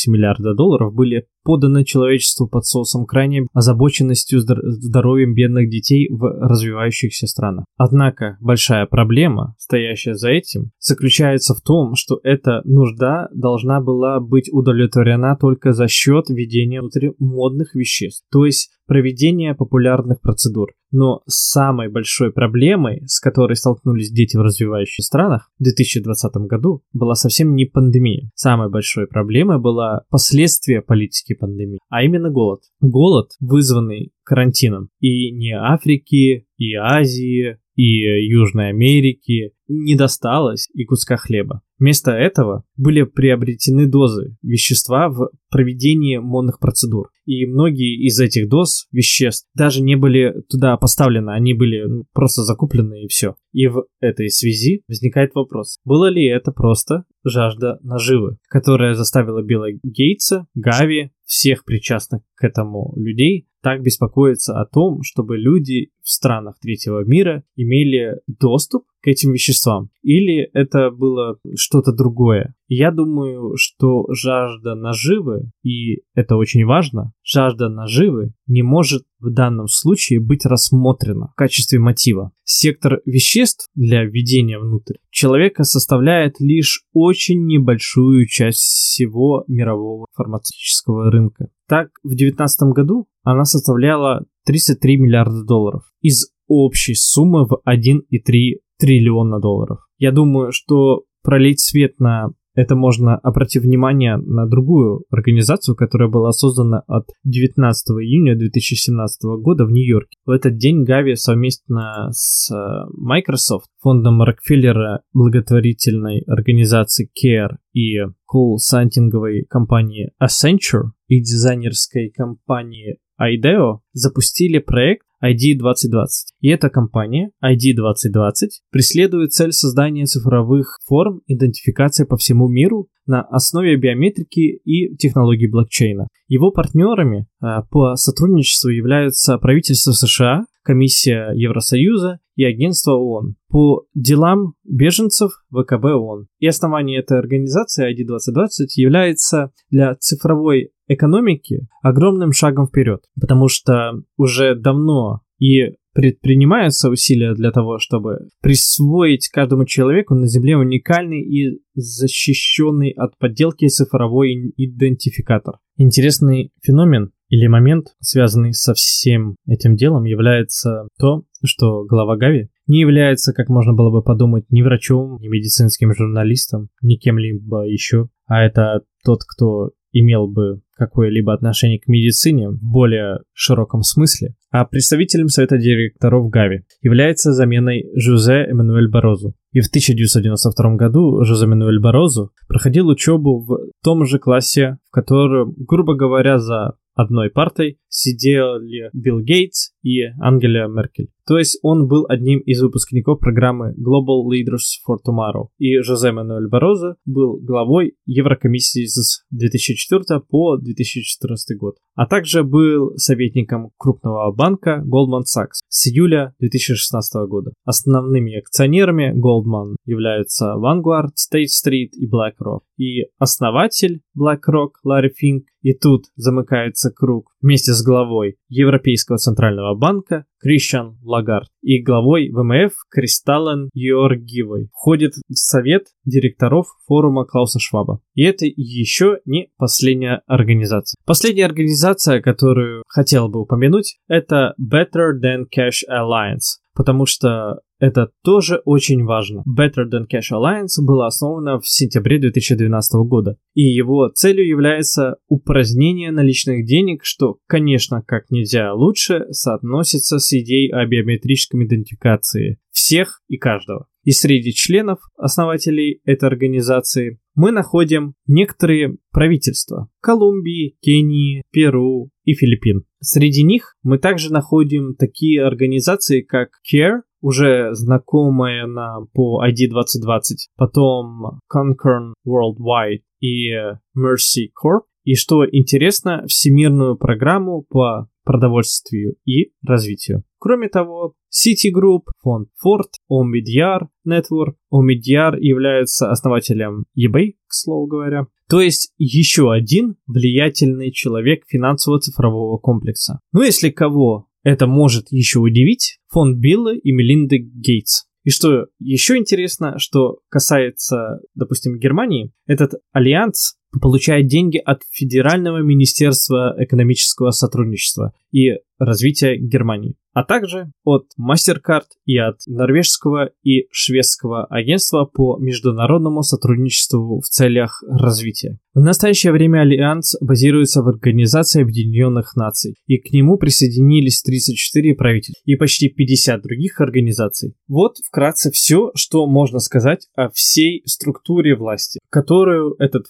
миллиарда долларов были поданы человечеству под соусом крайней озабоченностью здоровьем бедных детей в развивающихся странах. Однако большая проблема, стоящая за этим, заключается в том, что эта нужда должна была быть удовлетворена только за счет введения внутри модных веществ, то есть проведения популярных процедур. Но самой большой проблемой, с которой столкнулись дети в развивающихся странах в 2020 году, была совсем не пандемия. Самой большой проблемой была последствия политики пандемии, а именно голод. Голод, вызванный карантином. И не Африки, и Азии, и Южной Америки не досталось и куска хлеба. Вместо этого были приобретены дозы вещества в проведении модных процедур. И многие из этих доз веществ даже не были туда поставлены, они были ну, просто закуплены и все. И в этой связи возникает вопрос, было ли это просто жажда наживы, которая заставила Билла Гейтса, Гави, всех причастных к этому людей так беспокоиться о том, чтобы люди в странах третьего мира имели доступ к этим веществам. Или это было что-то другое. Я думаю, что жажда наживы, и это очень важно, жажда наживы не может в данном случае быть рассмотрена в качестве мотива. Сектор веществ для введения внутрь человека составляет лишь очень небольшую часть всего мирового фармацевтического рынка. Так, в 2019 году она составляла 33 миллиарда долларов из общей суммы в 1,3 триллиона долларов. Я думаю, что пролить свет на это можно обратить внимание на другую организацию, которая была создана от 19 июня 2017 года в Нью-Йорке. В этот день Gavi совместно с э, Microsoft, фондом Рокфеллера, благотворительной организацией CARE и колл-сантинговой компании Accenture и дизайнерской компании IDEO запустили проект ID 2020. И эта компания ID 2020 преследует цель создания цифровых форм идентификации по всему миру на основе биометрики и технологий блокчейна. Его партнерами а, по сотрудничеству являются правительство США, Комиссия Евросоюза и Агентство ООН по делам беженцев ВКБ ООН. И основание этой организации ID 2020 является для цифровой экономики огромным шагом вперед, потому что уже давно и предпринимаются усилия для того, чтобы присвоить каждому человеку на Земле уникальный и защищенный от подделки цифровой идентификатор. Интересный феномен или момент, связанный со всем этим делом, является то, что глава Гави не является, как можно было бы подумать, ни врачом, ни медицинским журналистом, ни кем-либо еще, а это тот, кто имел бы какое-либо отношение к медицине в более широком смысле, а представителем совета директоров Гави является заменой Жузе Эммануэль Борозу. И в 1992 году Жозе Эммануэль Борозу проходил учебу в том же классе, в котором, грубо говоря, за одной партой сидели Билл Гейтс и Ангела Меркель. То есть он был одним из выпускников программы Global Leaders for Tomorrow. И Жозе Мануэль Борозо был главой Еврокомиссии с 2004 по 2014 год. А также был советником крупного банка Goldman Sachs с июля 2016 года. Основными акционерами Goldman являются Vanguard, State Street и BlackRock. И основатель BlackRock Ларри Финк и тут замыкается круг вместе с главой Европейского центрального банка Кришан Лагард и главой ВМФ Кристаллен Георгиевой входит в совет директоров форума Клауса Шваба. И это еще не последняя организация. Последняя организация, которую хотел бы упомянуть, это Better Than Cash Alliance, потому что это тоже очень важно. Better Than Cash Alliance была основана в сентябре 2012 года, и его целью является упразднение наличных денег, что, конечно, как нельзя лучше соотносится с идеей о биометрической идентификации всех и каждого. И среди членов, основателей этой организации, мы находим некоторые правительства Колумбии, Кении, Перу и Филиппин. Среди них мы также находим такие организации, как CARE, уже знакомая нам по ID 2020, потом Concern Worldwide и Mercy Corp, и что интересно, всемирную программу по продовольствию и развитию. Кроме того, Citigroup, фонд Ford, Omidyar Network, Omidyar является основателем eBay, к слову говоря. То есть еще один влиятельный человек финансово-цифрового комплекса. Ну если кого это может еще удивить фонд Билла и Мелинды Гейтс. И что еще интересно, что касается, допустим, Германии, этот альянс получает деньги от Федерального министерства экономического сотрудничества и развития Германии а также от MasterCard и от норвежского и шведского агентства по международному сотрудничеству в целях развития. В настоящее время Альянс базируется в Организации Объединенных Наций, и к нему присоединились 34 правительства и почти 50 других организаций. Вот вкратце все, что можно сказать о всей структуре власти, которую этот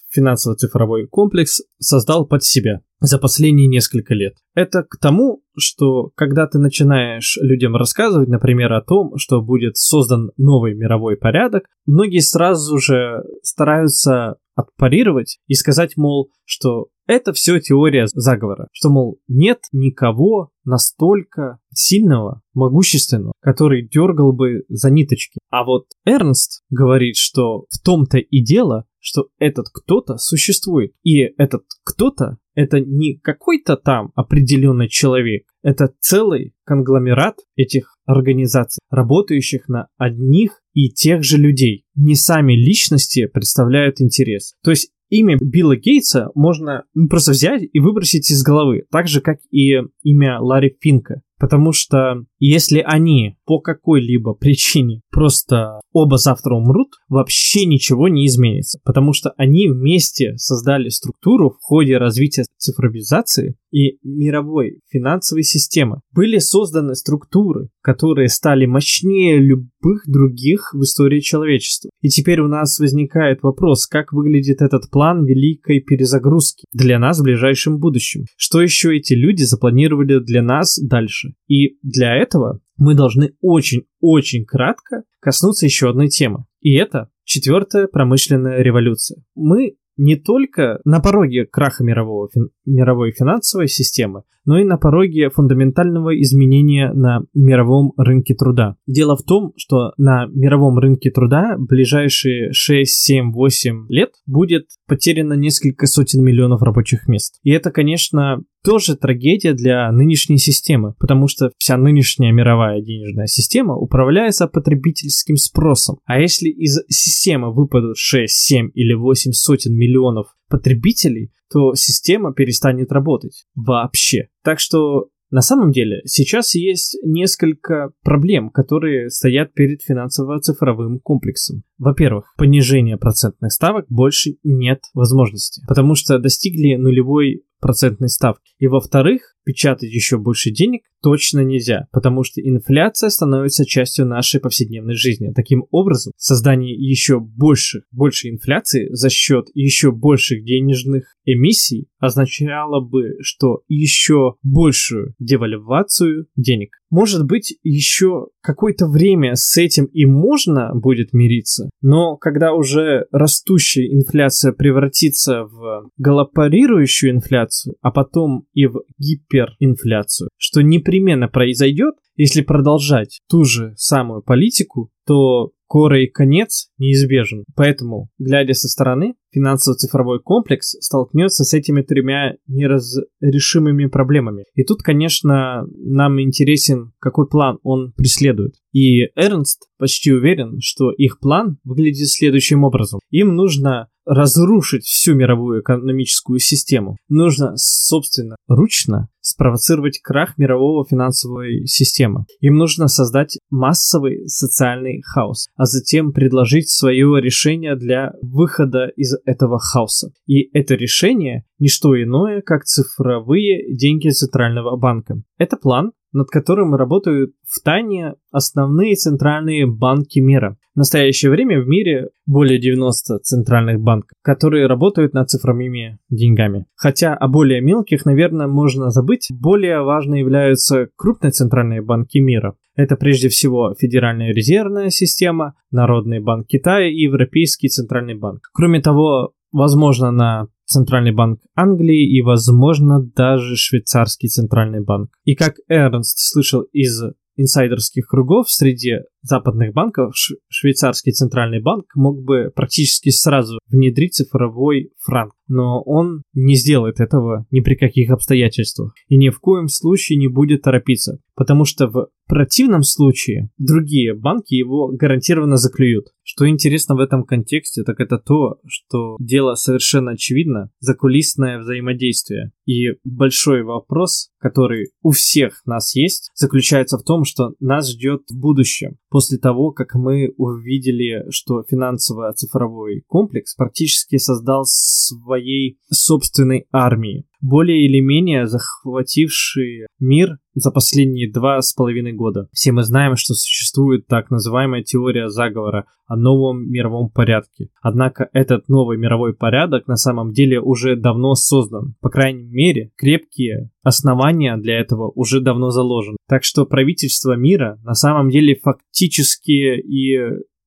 финансово-цифровой комплекс создал под себя за последние несколько лет. Это к тому, что когда ты начинаешь людям рассказывать, например, о том, что будет создан новый мировой порядок, многие сразу же стараются отпарировать и сказать, мол, что это все теория заговора, что, мол, нет никого настолько сильного, могущественного, который дергал бы за ниточки. А вот Эрнст говорит, что в том-то и дело, что этот кто-то существует. И этот кто-то это не какой-то там определенный человек, это целый конгломерат этих организаций, работающих на одних и тех же людей. Не сами личности представляют интерес. То есть имя Билла Гейтса можно просто взять и выбросить из головы, так же, как и имя Ларри Финка. Потому что если они по какой-либо причине просто оба завтра умрут, вообще ничего не изменится, потому что они вместе создали структуру в ходе развития цифровизации и мировой финансовой системы. Были созданы структуры, которые стали мощнее любых других в истории человечества. И теперь у нас возникает вопрос, как выглядит этот план великой перезагрузки для нас в ближайшем будущем. Что еще эти люди запланировали для нас дальше? И для этого мы должны очень-очень кратко коснуться еще одной темы. И это четвертая промышленная революция. Мы не только на пороге краха мирового, фин, мировой финансовой системы, но и на пороге фундаментального изменения на мировом рынке труда. Дело в том, что на мировом рынке труда ближайшие 6, 7, 8 лет будет потеряно несколько сотен миллионов рабочих мест. И это, конечно, тоже трагедия для нынешней системы, потому что вся нынешняя мировая денежная система управляется потребительским спросом. А если из системы выпадут 6, 7 или 8 сотен миллионов потребителей, то система перестанет работать вообще. Так что на самом деле, сейчас есть несколько проблем, которые стоят перед финансово-цифровым комплексом. Во-первых, понижение процентных ставок больше нет возможности, потому что достигли нулевой процентной ставки. И во-вторых, печатать еще больше денег точно нельзя, потому что инфляция становится частью нашей повседневной жизни. Таким образом, создание еще больше, больше инфляции за счет еще больших денежных эмиссий означало бы, что еще большую девальвацию денег. Может быть, еще какое-то время с этим и можно будет мириться, но когда уже растущая инфляция превратится в галопарирующую инфляцию, а потом и в гиперинфляцию, что непременно произойдет, если продолжать ту же самую политику, то скорый конец неизбежен. Поэтому, глядя со стороны, финансово-цифровой комплекс столкнется с этими тремя неразрешимыми проблемами. И тут, конечно, нам интересен, какой план он преследует. И Эрнст почти уверен, что их план выглядит следующим образом. Им нужно разрушить всю мировую экономическую систему. Нужно, собственно, ручно спровоцировать крах мирового финансовой системы. Им нужно создать массовый социальный хаос, а затем предложить свое решение для выхода из этого хаоса. И это решение не что иное, как цифровые деньги Центрального банка. Это план, над которым работают в тайне основные центральные банки мира. В настоящее время в мире более 90 центральных банков, которые работают над цифровыми деньгами. Хотя о более мелких, наверное, можно забыть, более важны являются крупные центральные банки мира. Это прежде всего Федеральная резервная система, Народный банк Китая и Европейский центральный банк. Кроме того, возможно, на Центральный банк Англии и, возможно, даже швейцарский центральный банк. И как Эрнст слышал из инсайдерских кругов среди западных банков швейцарский центральный банк мог бы практически сразу внедрить цифровой франк. Но он не сделает этого ни при каких обстоятельствах и ни в коем случае не будет торопиться, потому что в противном случае другие банки его гарантированно заклюют. Что интересно в этом контексте, так это то, что дело совершенно очевидно, закулисное взаимодействие. И большой вопрос, который у всех нас есть, заключается в том, что нас ждет в будущем после того, как мы увидели, что финансово-цифровой комплекс практически создал своей собственной армии, более или менее захвативший мир за последние два с половиной года. Все мы знаем, что существует так называемая теория заговора о новом мировом порядке. Однако этот новый мировой порядок на самом деле уже давно создан. По крайней мере, крепкие основания для этого уже давно заложены. Так что правительства мира на самом деле фактически и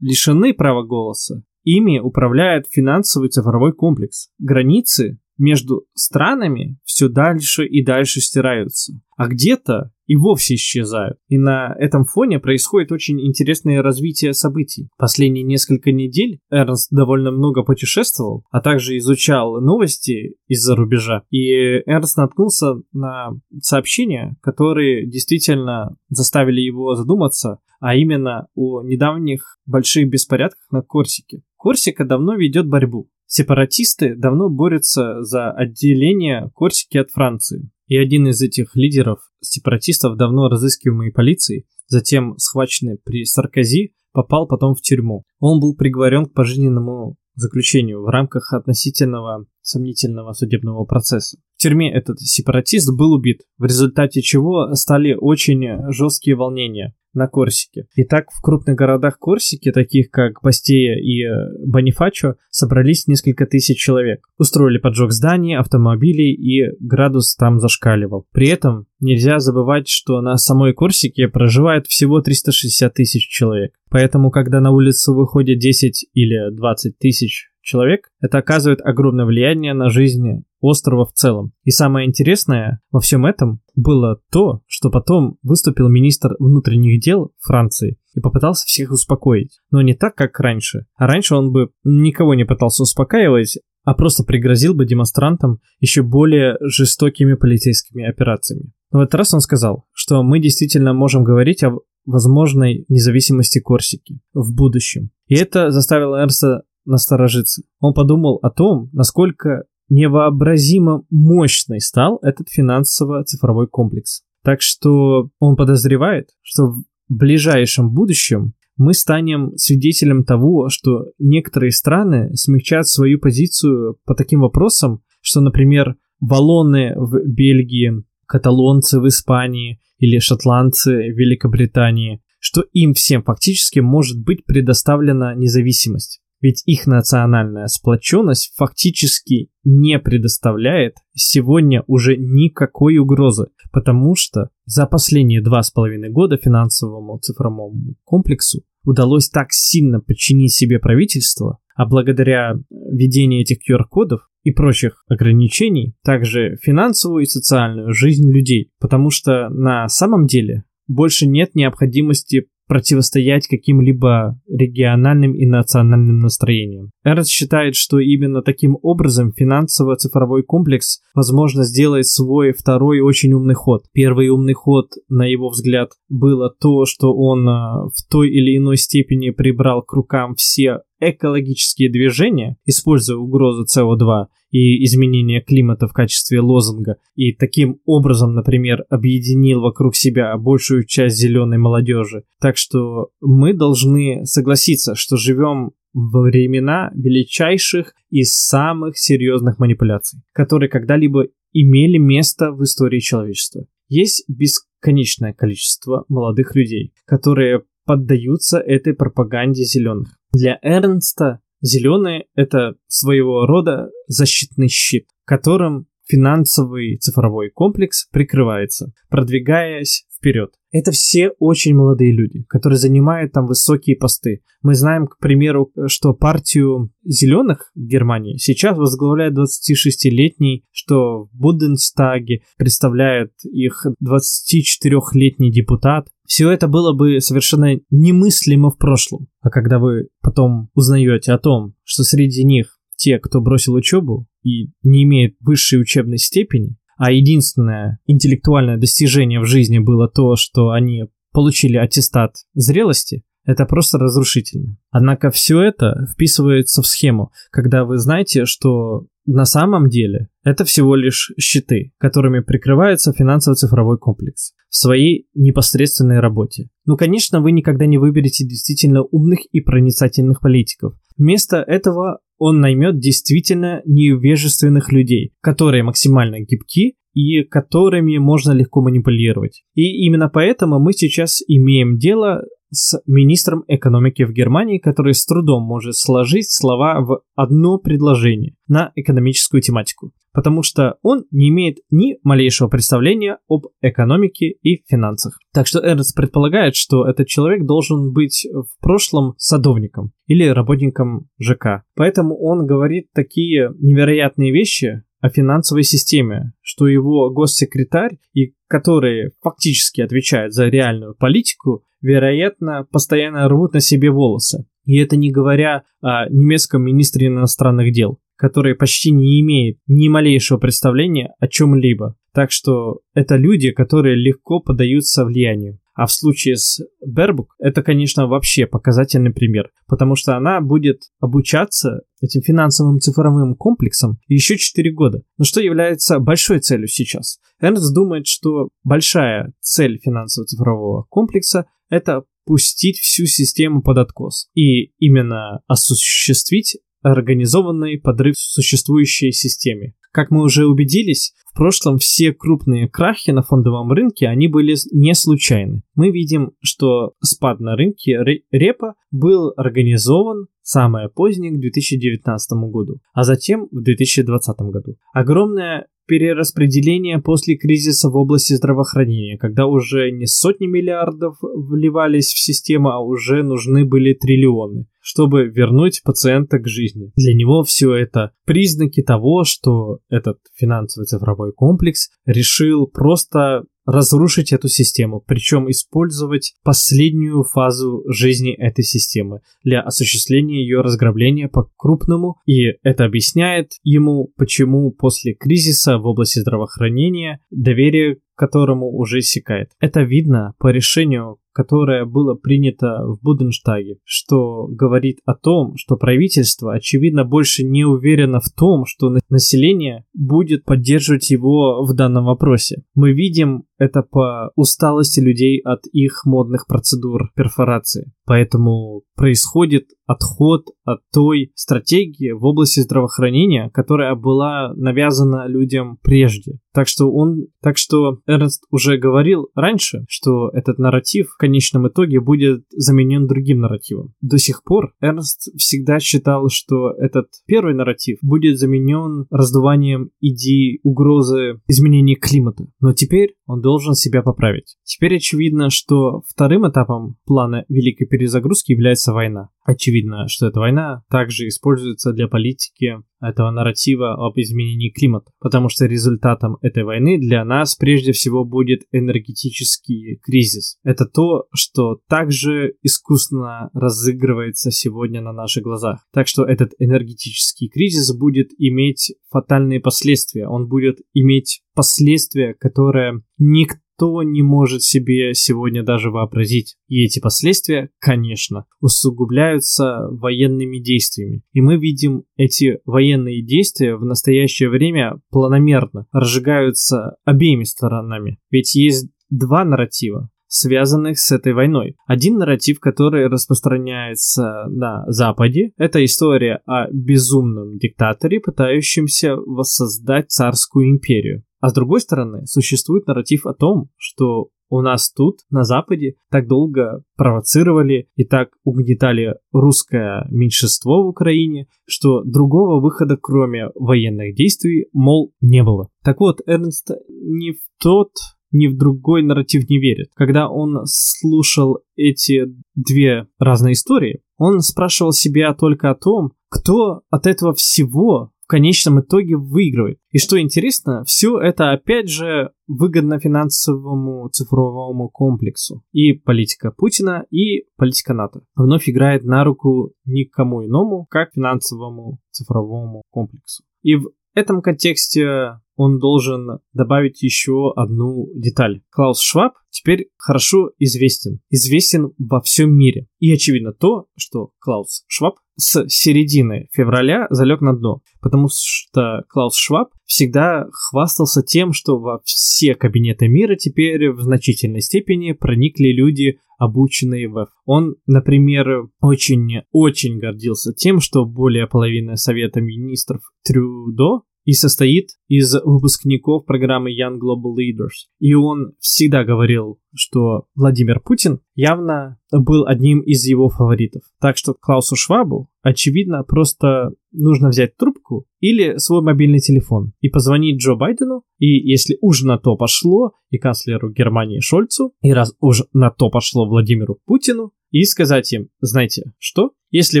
лишены права голоса. Ими управляет финансовый цифровой комплекс. Границы между странами все дальше и дальше стираются, а где-то и вовсе исчезают. И на этом фоне происходит очень интересное развитие событий. Последние несколько недель Эрнст довольно много путешествовал, а также изучал новости из-за рубежа. И Эрнст наткнулся на сообщения, которые действительно заставили его задуматься, а именно о недавних больших беспорядках на Корсике. Корсика давно ведет борьбу. Сепаратисты давно борются за отделение Корсики от Франции. И один из этих лидеров сепаратистов, давно разыскиваемый полицией, затем схваченный при Саркози, попал потом в тюрьму. Он был приговорен к пожизненному заключению в рамках относительного сомнительного судебного процесса. Тюрьме этот сепаратист был убит, в результате чего стали очень жесткие волнения на Корсике. Итак, в крупных городах Корсики, таких как Бастея и э, Бонифачо, собрались несколько тысяч человек. Устроили поджог зданий, автомобилей и градус там зашкаливал. При этом нельзя забывать, что на самой Корсике проживает всего 360 тысяч человек. Поэтому, когда на улицу выходит 10 или 20 тысяч человек, это оказывает огромное влияние на жизнь острова в целом. И самое интересное во всем этом было то, что потом выступил министр внутренних дел Франции и попытался всех успокоить. Но не так, как раньше. А раньше он бы никого не пытался успокаивать, а просто пригрозил бы демонстрантам еще более жестокими полицейскими операциями. Но в этот раз он сказал, что мы действительно можем говорить о возможной независимости Корсики в будущем. И это заставило Эрнста насторожиться. Он подумал о том, насколько невообразимо мощный стал этот финансово-цифровой комплекс. Так что он подозревает, что в ближайшем будущем мы станем свидетелем того, что некоторые страны смягчают свою позицию по таким вопросам, что, например, валоны в Бельгии, каталонцы в Испании или шотландцы в Великобритании, что им всем фактически может быть предоставлена независимость. Ведь их национальная сплоченность фактически не предоставляет сегодня уже никакой угрозы, потому что за последние два с половиной года финансовому цифровому комплексу удалось так сильно подчинить себе правительство, а благодаря введению этих QR-кодов и прочих ограничений, также финансовую и социальную жизнь людей, потому что на самом деле больше нет необходимости противостоять каким-либо региональным и национальным настроениям. Эрнст считает, что именно таким образом финансово-цифровой комплекс возможно сделает свой второй очень умный ход. Первый умный ход, на его взгляд, было то, что он а, в той или иной степени прибрал к рукам все экологические движения, используя угрозу СО2 и изменение климата в качестве лозунга, и таким образом, например, объединил вокруг себя большую часть зеленой молодежи. Так что мы должны согласиться, что живем во времена величайших и самых серьезных манипуляций, которые когда-либо имели место в истории человечества. Есть бесконечное количество молодых людей, которые поддаются этой пропаганде зеленых. Для Эрнста зеленые – это своего рода защитный щит, которым финансовый цифровой комплекс прикрывается, продвигаясь вперед. Это все очень молодые люди, которые занимают там высокие посты. Мы знаем, к примеру, что партию зеленых в Германии сейчас возглавляет 26-летний, что в Буденстаге представляет их 24-летний депутат. Все это было бы совершенно немыслимо в прошлом. А когда вы потом узнаете о том, что среди них те, кто бросил учебу и не имеет высшей учебной степени, а единственное интеллектуальное достижение в жизни было то, что они получили аттестат зрелости, это просто разрушительно. Однако все это вписывается в схему, когда вы знаете, что на самом деле это всего лишь щиты, которыми прикрывается финансово-цифровой комплекс в своей непосредственной работе. Ну, конечно, вы никогда не выберете действительно умных и проницательных политиков. Вместо этого он наймет действительно невежественных людей, которые максимально гибки и которыми можно легко манипулировать. И именно поэтому мы сейчас имеем дело с министром экономики в Германии, который с трудом может сложить слова в одно предложение на экономическую тематику, потому что он не имеет ни малейшего представления об экономике и финансах. Так что Эрнст предполагает, что этот человек должен быть в прошлом садовником или работником ЖК. Поэтому он говорит такие невероятные вещи, о финансовой системе, что его госсекретарь, и который фактически отвечает за реальную политику, вероятно, постоянно рвут на себе волосы. И это не говоря о немецком министре иностранных дел, который почти не имеет ни малейшего представления о чем-либо. Так что это люди, которые легко поддаются влиянию. А в случае с Бербук это, конечно, вообще показательный пример, потому что она будет обучаться этим финансовым цифровым комплексом еще 4 года. Но что является большой целью сейчас? Эрнст думает, что большая цель финансово-цифрового комплекса – это пустить всю систему под откос и именно осуществить организованный подрыв существующей системе. Как мы уже убедились, в прошлом все крупные крахи на фондовом рынке, они были не случайны. Мы видим, что спад на рынке репа был организован самое позднее к 2019 году, а затем в 2020 году. Огромное перераспределение после кризиса в области здравоохранения, когда уже не сотни миллиардов вливались в систему, а уже нужны были триллионы чтобы вернуть пациента к жизни. Для него все это признаки того, что этот финансовый цифровой комплекс решил просто разрушить эту систему, причем использовать последнюю фазу жизни этой системы для осуществления ее разграбления по-крупному, и это объясняет ему, почему после кризиса в области здравоохранения доверие которому уже иссякает. Это видно по решению которое было принято в Буденштаге, что говорит о том, что правительство, очевидно, больше не уверено в том, что население будет поддерживать его в данном вопросе. Мы видим это по усталости людей от их модных процедур перфорации. Поэтому происходит отход от той стратегии в области здравоохранения, которая была навязана людям прежде. Так что он, так что Эрнст уже говорил раньше, что этот нарратив в конечном итоге будет заменен другим нарративом. До сих пор Эрнст всегда считал, что этот первый нарратив будет заменен раздуванием идеи угрозы изменения климата. Но теперь он должен себя поправить. Теперь очевидно, что вторым этапом плана великой перезагрузки является война. Очевидно, что эта война также используется для политики этого нарратива об изменении климата, потому что результатом этой войны для нас прежде всего будет энергетический кризис. Это то, что также искусственно разыгрывается сегодня на наших глазах. Так что этот энергетический кризис будет иметь фатальные последствия. Он будет иметь последствия, которые никто никто не может себе сегодня даже вообразить. И эти последствия, конечно, усугубляются военными действиями. И мы видим эти военные действия в настоящее время планомерно разжигаются обеими сторонами. Ведь есть два нарратива связанных с этой войной. Один нарратив, который распространяется на Западе, это история о безумном диктаторе, пытающемся воссоздать царскую империю. А с другой стороны, существует нарратив о том, что у нас тут, на Западе, так долго провоцировали и так угнетали русское меньшинство в Украине, что другого выхода, кроме военных действий, мол, не было. Так вот, Эрнст не в тот ни в другой нарратив не верит. Когда он слушал эти две разные истории, он спрашивал себя только о том, кто от этого всего конечном итоге выигрывает. И что интересно, все это опять же выгодно финансовому цифровому комплексу. И политика Путина, и политика НАТО вновь играет на руку никому иному, как финансовому цифровому комплексу. И в этом контексте он должен добавить еще одну деталь. Клаус Шваб теперь хорошо известен. Известен во всем мире. И очевидно то, что Клаус Шваб с середины февраля залег на дно. Потому что Клаус Шваб всегда хвастался тем, что во все кабинеты мира теперь в значительной степени проникли люди, обученные в Он, например, очень-очень гордился тем, что более половины Совета Министров Трюдо и состоит из выпускников программы Young Global Leaders. И он всегда говорил, что Владимир Путин явно был одним из его фаворитов. Так что Клаусу Швабу, очевидно, просто нужно взять трубку или свой мобильный телефон и позвонить Джо Байдену, и если уж на то пошло, и канцлеру Германии Шольцу, и раз уж на то пошло Владимиру Путину, и сказать им, знаете что, если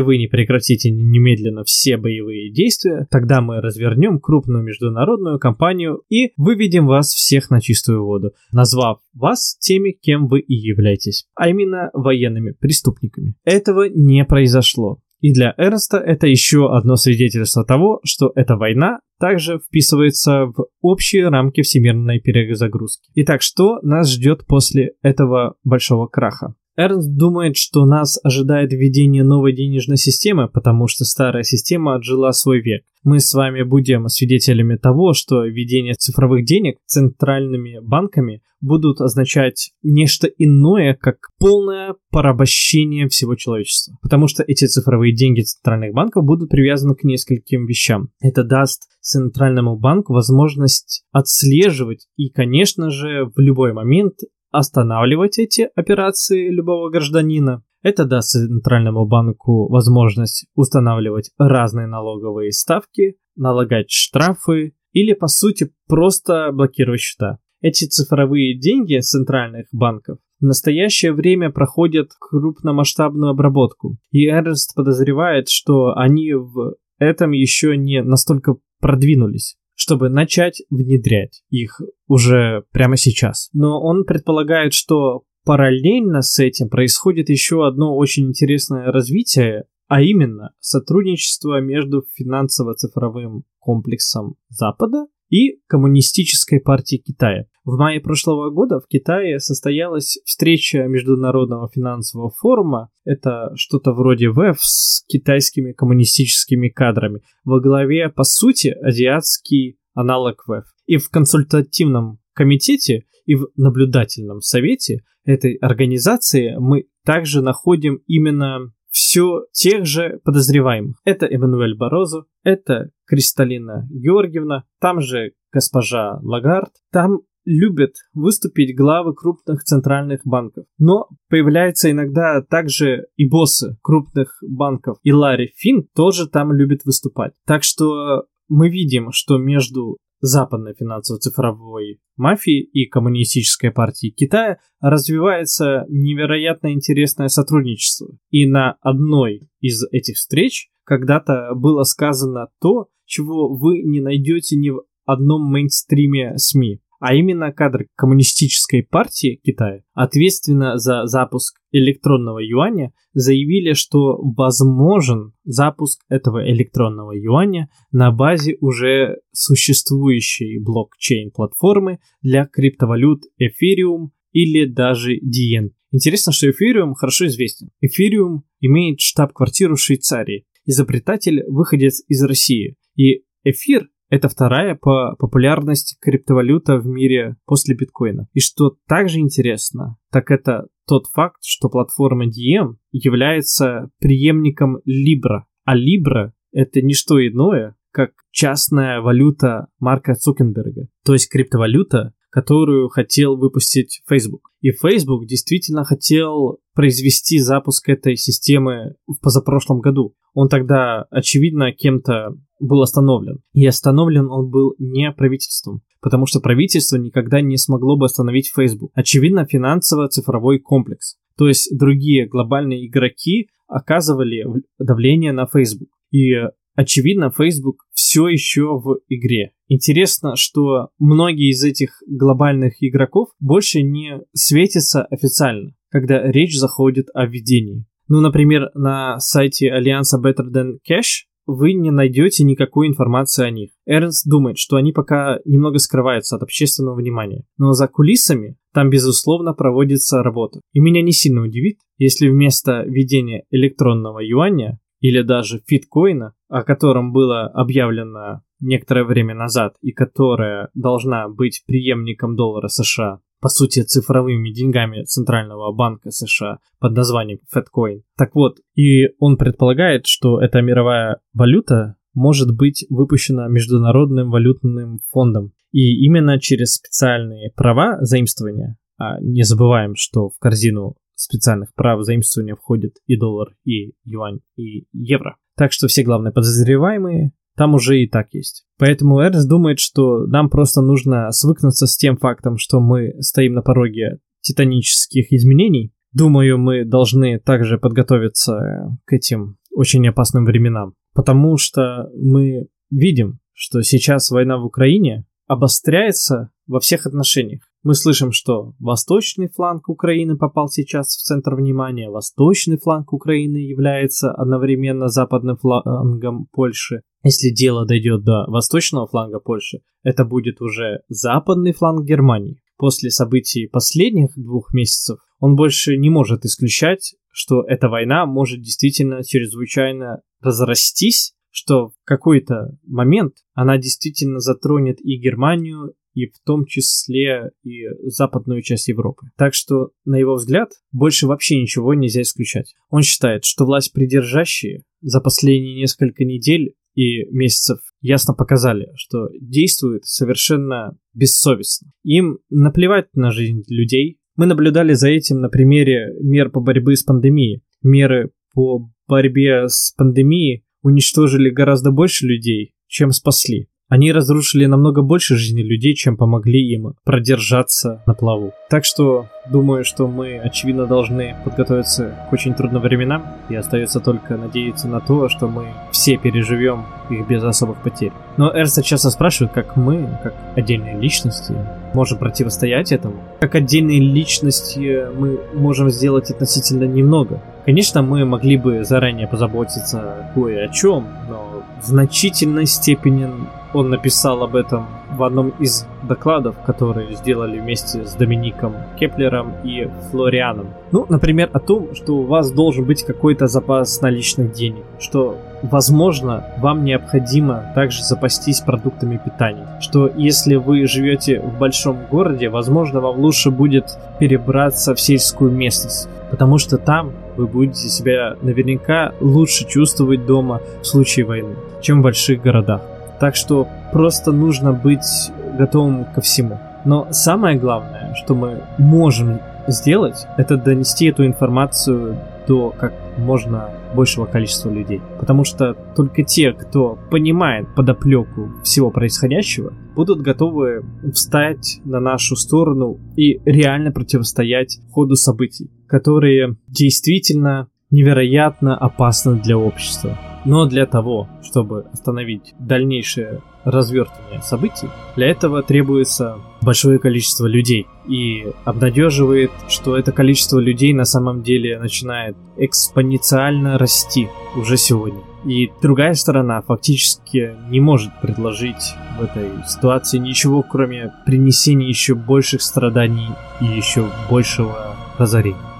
вы не прекратите немедленно все боевые действия, тогда мы развернем крупную международную кампанию и выведем вас всех на чистую воду, назвав вас теми, кем вы и являетесь, а именно военными преступниками. Этого не произошло. И для Эрнста это еще одно свидетельство того, что эта война также вписывается в общие рамки всемирной перезагрузки. Итак, что нас ждет после этого большого краха? Эрнст думает, что нас ожидает введение новой денежной системы, потому что старая система отжила свой век. Мы с вами будем свидетелями того, что введение цифровых денег центральными банками будут означать нечто иное, как полное порабощение всего человечества. Потому что эти цифровые деньги центральных банков будут привязаны к нескольким вещам. Это даст центральному банку возможность отслеживать и, конечно же, в любой момент останавливать эти операции любого гражданина. Это даст Центральному банку возможность устанавливать разные налоговые ставки, налагать штрафы или, по сути, просто блокировать счета. Эти цифровые деньги центральных банков в настоящее время проходят крупномасштабную обработку, и Эрнст подозревает, что они в этом еще не настолько продвинулись чтобы начать внедрять их уже прямо сейчас. Но он предполагает, что параллельно с этим происходит еще одно очень интересное развитие, а именно сотрудничество между финансово-цифровым комплексом Запада и Коммунистической партией Китая. В мае прошлого года в Китае состоялась встреча Международного финансового форума, это что-то вроде ВЭФ с китайскими коммунистическими кадрами, во главе, по сути, азиатский аналог ВЭФ. И в консультативном комитете и в наблюдательном совете этой организации мы также находим именно все тех же подозреваемых. Это Эммануэль Борозо, это Кристалина Георгиевна, там же госпожа Лагард, там любят выступить главы крупных центральных банков. Но появляются иногда также и боссы крупных банков. И Ларри Финн тоже там любит выступать. Так что мы видим, что между западной финансово-цифровой мафии и коммунистической партии Китая развивается невероятно интересное сотрудничество. И на одной из этих встреч когда-то было сказано то, чего вы не найдете ни в одном мейнстриме СМИ а именно кадр Коммунистической партии Китая, ответственно за запуск электронного юаня, заявили, что возможен запуск этого электронного юаня на базе уже существующей блокчейн-платформы для криптовалют Ethereum или даже DN. Интересно, что Ethereum хорошо известен. Ethereum имеет штаб-квартиру в Швейцарии. Изобретатель выходец из России. И эфир это вторая по популярности криптовалюта в мире после биткоина. И что также интересно, так это тот факт, что платформа Diem является преемником Libra. А Libra это не что иное, как частная валюта Марка Цукенберга. То есть криптовалюта, которую хотел выпустить Facebook. И Facebook действительно хотел произвести запуск этой системы в позапрошлом году. Он тогда, очевидно, кем-то был остановлен. И остановлен он был не правительством, потому что правительство никогда не смогло бы остановить Facebook. Очевидно, финансово-цифровой комплекс. То есть другие глобальные игроки оказывали давление на Facebook. И очевидно, Facebook все еще в игре. Интересно, что многие из этих глобальных игроков больше не светятся официально, когда речь заходит о введении. Ну, например, на сайте Альянса Better Than Cash вы не найдете никакой информации о них. Эрнст думает, что они пока немного скрываются от общественного внимания. Но за кулисами там, безусловно, проводится работа. И меня не сильно удивит, если вместо введения электронного юаня или даже фиткоина, о котором было объявлено некоторое время назад и которая должна быть преемником доллара США, по сути, цифровыми деньгами Центрального банка США под названием FedCoin. Так вот, и он предполагает, что эта мировая валюта может быть выпущена Международным валютным фондом. И именно через специальные права заимствования, а не забываем, что в корзину специальных прав заимствования входит и доллар, и юань, и евро. Так что все главные подозреваемые там уже и так есть. Поэтому Эрнст думает, что нам просто нужно свыкнуться с тем фактом, что мы стоим на пороге титанических изменений. Думаю, мы должны также подготовиться к этим очень опасным временам, потому что мы видим, что сейчас война в Украине обостряется во всех отношениях. Мы слышим, что восточный фланг Украины попал сейчас в центр внимания, восточный фланг Украины является одновременно западным флангом Польши. Если дело дойдет до восточного фланга Польши, это будет уже западный фланг Германии. После событий последних двух месяцев он больше не может исключать, что эта война может действительно чрезвычайно разрастись, что в какой-то момент она действительно затронет и Германию, и в том числе и западную часть Европы. Так что, на его взгляд, больше вообще ничего нельзя исключать. Он считает, что власть придержащие за последние несколько недель и месяцев ясно показали, что действуют совершенно бессовестно. Им наплевать на жизнь людей. Мы наблюдали за этим на примере мер по борьбе с пандемией. Меры по борьбе с пандемией уничтожили гораздо больше людей, чем спасли. Они разрушили намного больше жизни людей, чем помогли им продержаться на плаву. Так что думаю, что мы, очевидно, должны подготовиться к очень трудным временам, и остается только надеяться на то, что мы все переживем их без особых потерь. Но Эрста часто спрашивает, как мы, как отдельные личности, можем противостоять этому. Как отдельные личности мы можем сделать относительно немного. Конечно, мы могли бы заранее позаботиться кое о чем, но в значительной степени он написал об этом в одном из докладов, которые сделали вместе с Домиником Кеплером и Флорианом. Ну, например, о том, что у вас должен быть какой-то запас наличных денег, что, возможно, вам необходимо также запастись продуктами питания, что если вы живете в большом городе, возможно, вам лучше будет перебраться в сельскую местность, потому что там вы будете себя наверняка лучше чувствовать дома в случае войны, чем в больших городах. Так что просто нужно быть готовым ко всему. Но самое главное, что мы можем сделать, это донести эту информацию до как можно большего количества людей. Потому что только те, кто понимает подоплеку всего происходящего, будут готовы встать на нашу сторону и реально противостоять ходу событий, которые действительно невероятно опасны для общества. Но для того, чтобы остановить дальнейшее развертывание событий, для этого требуется большое количество людей. И обнадеживает, что это количество людей на самом деле начинает экспоненциально расти уже сегодня. И другая сторона фактически не может предложить в этой ситуации ничего, кроме принесения еще больших страданий и еще большего разорения.